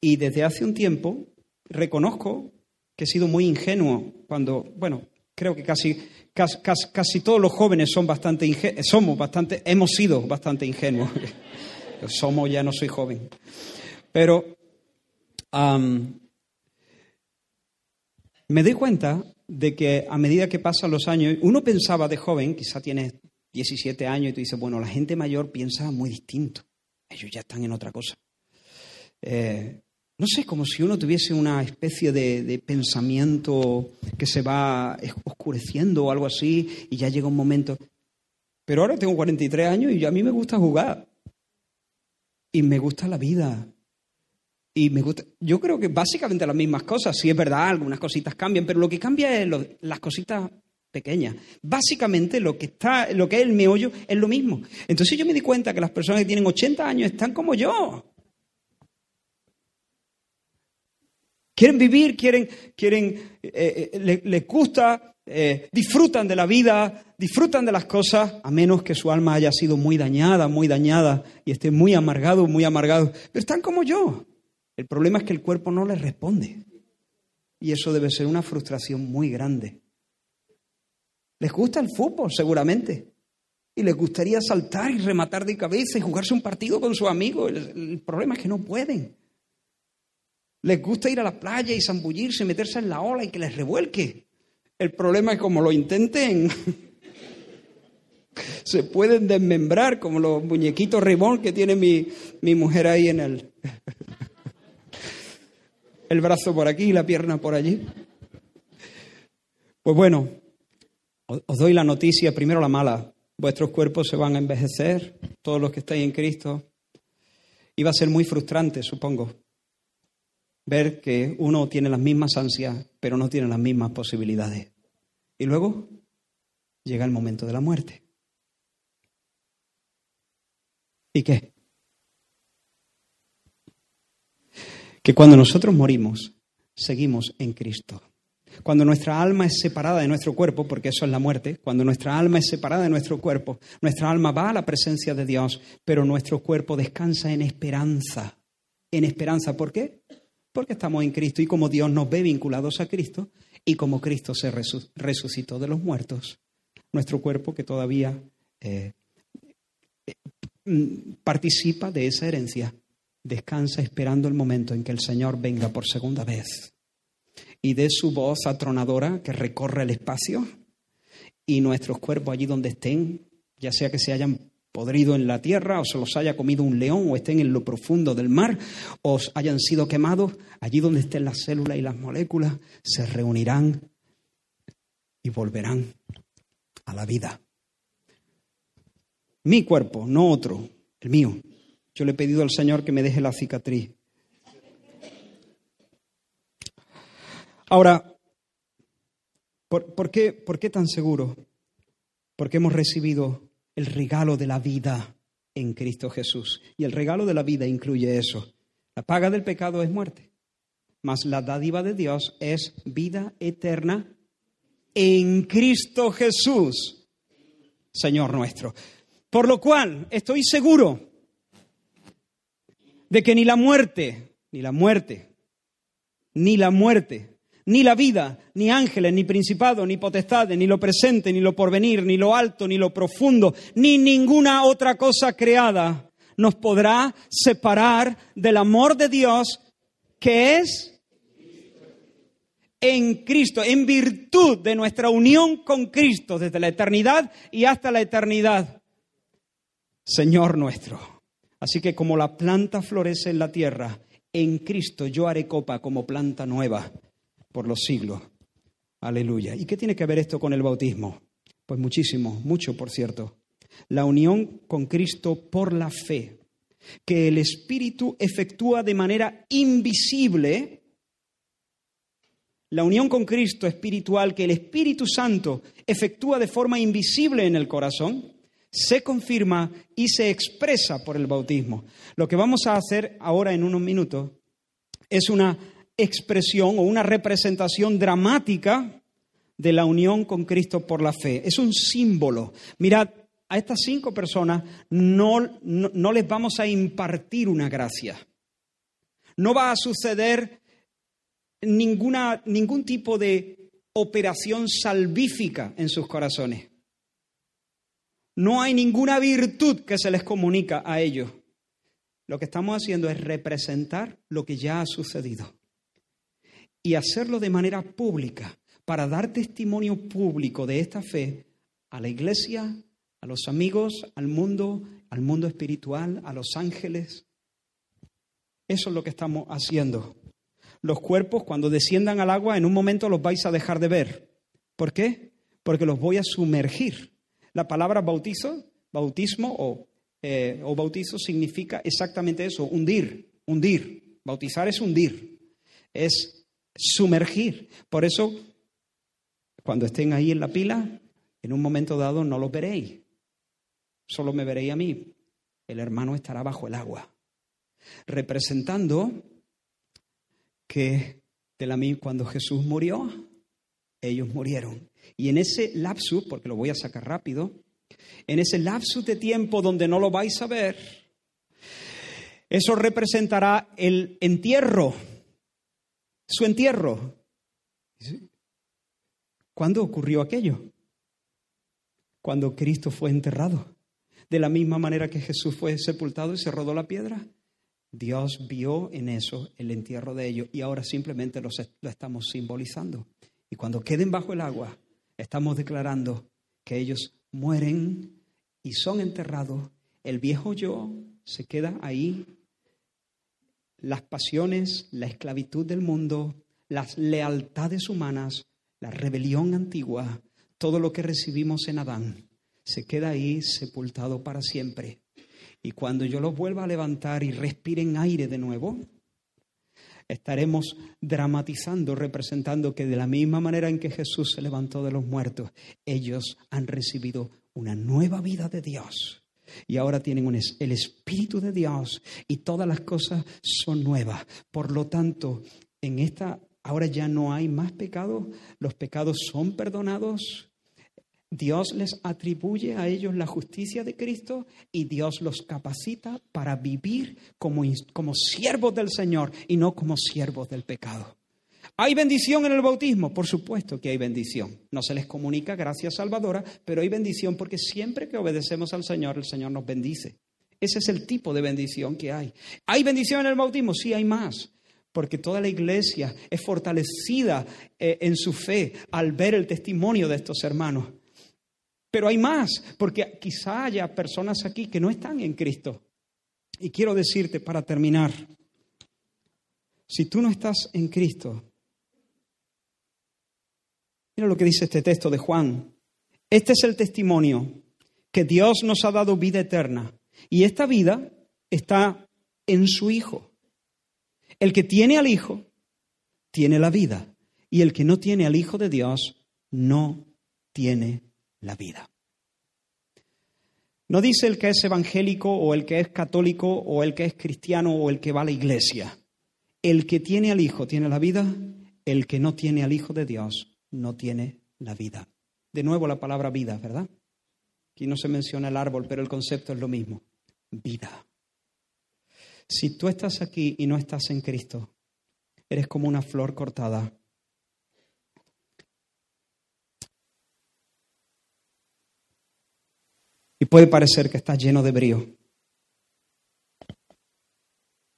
y desde hace un tiempo reconozco que he sido muy ingenuo cuando, bueno, creo que casi, casi, todos los jóvenes son bastante somos bastante, hemos sido bastante ingenuos. somos, ya no soy joven. Pero me doy cuenta de que a medida que pasan los años, uno pensaba de joven, quizá tienes 17 años y tú dices, bueno, la gente mayor piensa muy distinto. Ellos ya están en otra cosa. Eh, no sé, como si uno tuviese una especie de, pensamiento que se va oscureciendo o algo así y ya llega un momento. Pero ahora tengo 43 años y a mí me gusta jugar. Y me gusta la vida. Y me gusta, yo creo que básicamente las mismas cosas. Sí es verdad, algunas cositas cambian, pero lo que cambia es las cositas pequeñas. Básicamente lo que está, lo que es el meollo es lo mismo. Entonces yo me di cuenta que las personas que tienen 80 años están como yo. Quieren vivir, quieren, quieren, eh, eh, les, gusta, eh, disfrutan de la vida, disfrutan de las cosas, a menos que su alma haya sido muy dañada, muy dañada y esté muy amargado, muy amargado. Pero están como yo. El problema es que el cuerpo no les responde. Y eso debe ser una frustración muy grande. Les gusta el fútbol, seguramente. Y les gustaría saltar y rematar de cabeza y jugarse un partido con su amigo. el problema es que no pueden. Les gusta ir a la playa y zambullirse, meterse en la ola y que les revuelque. El problema es como lo intenten, se pueden desmembrar como los muñequitos ribón que tiene mi, mi mujer ahí en el, el brazo por aquí y la pierna por allí. Pues bueno, os doy la noticia, primero la mala. Vuestros cuerpos se van a envejecer, todos los que estáis en Cristo. Y va a ser muy frustrante, supongo ver que uno tiene las mismas ansias, pero no tiene las mismas posibilidades. Y luego llega el momento de la muerte. ¿Y qué? Que cuando nosotros morimos, seguimos en Cristo. Cuando nuestra alma es separada de nuestro cuerpo, porque eso es la muerte, cuando nuestra alma es separada de nuestro cuerpo, nuestra alma va a la presencia de Dios, pero nuestro cuerpo descansa en esperanza. En esperanza, ¿por qué? Porque estamos en Cristo y como Dios nos ve vinculados a Cristo y como Cristo se resucitó de los muertos, nuestro cuerpo que todavía eh, eh, mm, participa de esa herencia, descansa esperando el momento en que el Señor venga por segunda vez. Y de su voz atronadora que recorre el espacio y nuestros cuerpos allí donde estén, ya sea que se hayan podrido en la tierra, o se los haya comido un león, o estén en lo profundo del mar, o hayan sido quemados, allí donde estén las células y las moléculas, se reunirán y volverán a la vida. Mi cuerpo, no otro, el mío. Yo le he pedido al Señor que me deje la cicatriz. Ahora, ¿por, qué, ¿por qué tan seguro? Porque hemos recibido el regalo de la vida en Cristo Jesús. Y el regalo de la vida incluye eso. La paga del pecado es muerte, mas la dádiva de Dios es vida eterna en Cristo Jesús, Señor nuestro. Por lo cual estoy seguro, de que ni la muerte, ni la muerte, ni la muerte, ni la vida, ni ángeles, ni principados, ni potestades, ni lo presente, ni lo porvenir, ni lo alto, ni lo profundo, ni ninguna otra cosa creada nos podrá separar del amor de Dios que es en Cristo, en virtud de nuestra unión con Cristo desde la eternidad y hasta la eternidad. Señor nuestro. Así que como la planta florece en la tierra, en Cristo yo haré copa como planta nueva por los siglos. Aleluya. ¿Y qué tiene que ver esto con el bautismo? Pues muchísimo, mucho, por cierto. La unión con Cristo por la fe, que el Espíritu efectúa de manera invisible. La unión con Cristo espiritual que el Espíritu Santo efectúa de forma invisible en el corazón, se confirma y se expresa por el bautismo. Lo que vamos a hacer ahora en unos minutos es una expresión o una representación dramática de la unión con Cristo por la fe. Es un símbolo. Mirad, a estas cinco personas no, no, les vamos a impartir una gracia. No va a suceder ninguna, ningún tipo de operación salvífica en sus corazones. No hay ninguna virtud que se les comunica a ellos. Lo que estamos haciendo es representar lo que ya ha sucedido y hacerlo de manera pública para dar testimonio público de esta fe a la iglesia, a los amigos, al mundo, al mundo espiritual, a los ángeles. Eso es lo que estamos haciendo. Los cuerpos cuando desciendan al agua en un momento los vais a dejar de ver. ¿Por qué? Porque los voy a sumergir. La palabra bautizo, bautismo o, eh, bautizo significa exactamente eso, hundir, hundir. Bautizar es hundir, es sumergir. Por eso, cuando estén ahí en la pila, en un momento dado no los veréis. Solo me veréis a mí. El hermano estará bajo el agua. Representando que de la cuando Jesús murió, ellos murieron. Y en ese lapsus, porque lo voy a sacar rápido, en ese lapsus de tiempo donde no lo vais a ver, eso representará el entierro su entierro. ¿Cuándo ocurrió aquello? Cuando Cristo fue enterrado. De la misma manera que Jesús fue sepultado y se rodó la piedra. Dios vio en eso el entierro de ellos y ahora simplemente lo estamos simbolizando. Y cuando queden bajo el agua, estamos declarando que ellos mueren y son enterrados. El viejo yo se queda ahí las pasiones, la esclavitud del mundo, las lealtades humanas, la rebelión antigua, todo lo que recibimos en Adán, se queda ahí sepultado para siempre. Y cuando yo los vuelva a levantar y respiren aire de nuevo, estaremos dramatizando, representando que de la misma manera en que Jesús se levantó de los muertos, ellos han recibido una nueva vida de Dios y ahora tienen el Espíritu de Dios y todas las cosas son nuevas. Por lo tanto, en esta, ahora ya no hay más pecados, los pecados son perdonados. Dios les atribuye a ellos la justicia de Cristo y Dios los capacita para vivir como, como siervos del Señor y no como siervos del pecado. ¿Hay bendición en el bautismo? Por supuesto que hay bendición. No se les comunica gracias salvadora, pero hay bendición porque siempre que obedecemos al Señor, el Señor nos bendice. Ese es el tipo de bendición que hay. ¿Hay bendición en el bautismo? Sí, hay más. Porque toda la iglesia es fortalecida eh, en su fe al ver el testimonio de estos hermanos. Pero hay más, porque quizá haya personas aquí que no están en Cristo. Y quiero decirte para terminar, si tú no estás en Cristo, Mira lo que dice este texto de Juan. Este es el testimonio que Dios nos ha dado vida eterna y esta vida está en su Hijo. El que tiene al Hijo tiene la vida y el que no tiene al Hijo de Dios no tiene la vida. No dice el que es evangélico o el que es católico o el que es cristiano o el que va a la iglesia. El que tiene al Hijo tiene la vida, el que no tiene al Hijo de Dios no tiene la vida. De nuevo la palabra vida, ¿verdad? Aquí no se menciona el árbol, pero el concepto es lo mismo. Vida. Si tú estás aquí y no estás en Cristo, eres como una flor cortada. Y puede parecer que estás lleno de brío,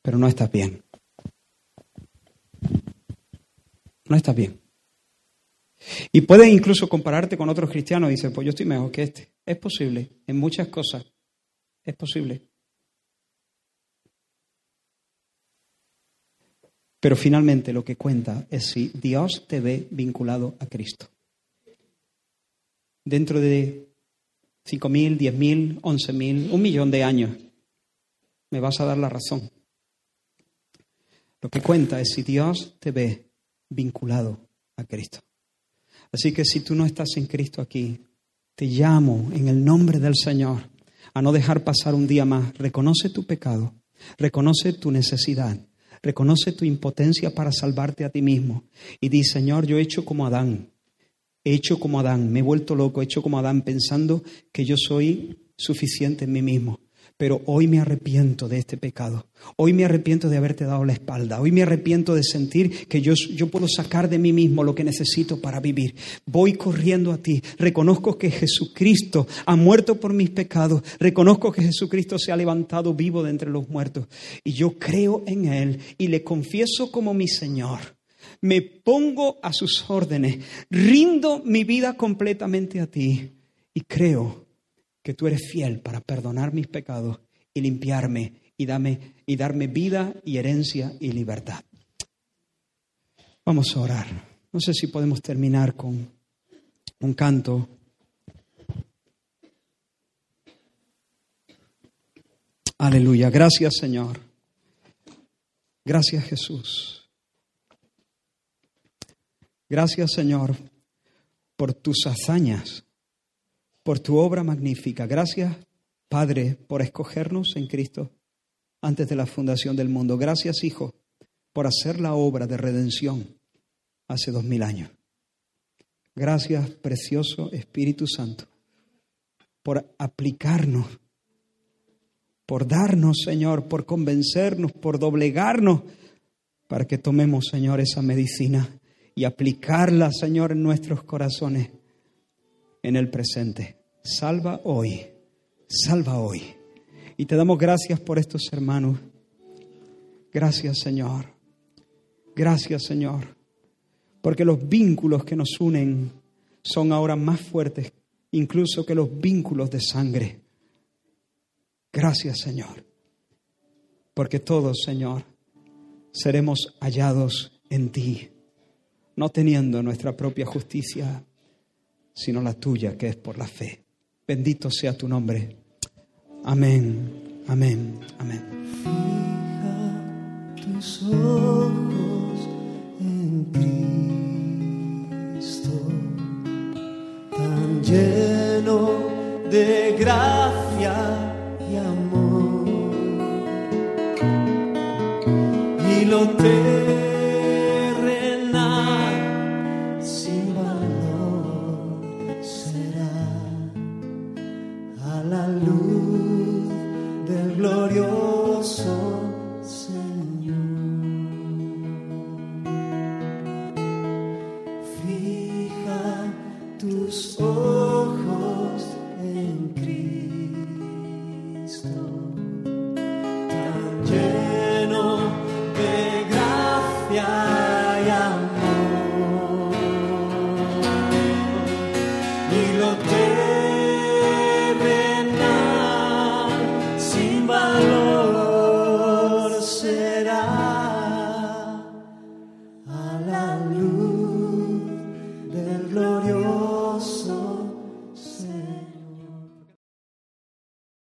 pero no estás bien. No estás bien. Y puedes incluso compararte con otros cristianos y dices, pues yo estoy mejor que este. Es posible, en muchas cosas. Es posible. Pero finalmente lo que cuenta es si Dios te ve vinculado a Cristo. Dentro de 5.000, 10.000, 11.000, un millón de años, me vas a dar la razón. Lo que cuenta es si Dios te ve vinculado a Cristo. Así que si tú no estás en Cristo aquí, te llamo en el nombre del Señor a no dejar pasar un día más. Reconoce tu pecado, reconoce tu necesidad, reconoce tu impotencia para salvarte a ti mismo y di, Señor, yo he hecho como Adán, he hecho como Adán, me he vuelto loco, he hecho como Adán pensando que yo soy suficiente en mí mismo pero hoy me arrepiento de este pecado. Hoy me arrepiento de haberte dado la espalda. Hoy me arrepiento de sentir que yo, yo, puedo sacar de mí mismo lo que necesito para vivir. Voy corriendo a ti. Reconozco que Jesucristo ha muerto por mis pecados. Reconozco que Jesucristo se ha levantado vivo de entre los muertos. Y yo creo en Él y le confieso como mi Señor. Me pongo a sus órdenes. Rindo mi vida completamente a ti. Y creo que tú eres fiel para perdonar mis pecados y limpiarme y, y darme vida y herencia y libertad. Vamos a orar. No sé si podemos terminar con un canto. Aleluya. Gracias Señor. Gracias Jesús. Gracias Señor por tus hazañas por tu obra magnífica. Gracias, Padre, por escogernos en Cristo antes de la fundación del mundo. Gracias, Hijo, por hacer la obra de redención hace dos mil años. Gracias, precioso Espíritu Santo, por aplicarnos, por darnos, Señor, por convencernos, por doblegarnos, para que tomemos, Señor, esa medicina y aplicarla, Señor, en nuestros corazones en el presente. Salva hoy, salva hoy. Y te damos gracias por estos hermanos. Gracias Señor. Gracias Señor. Porque los vínculos que nos unen son ahora más fuertes incluso que los vínculos de sangre. Gracias Señor. Porque todos, Señor, seremos hallados en ti, no teniendo nuestra propia justicia, sino la tuya, que es por la fe. Bendito sea tu nombre. Amén, amén, amén. Fija tus ojos en Cristo, tan lleno de gracia y amor. Y lo terrenal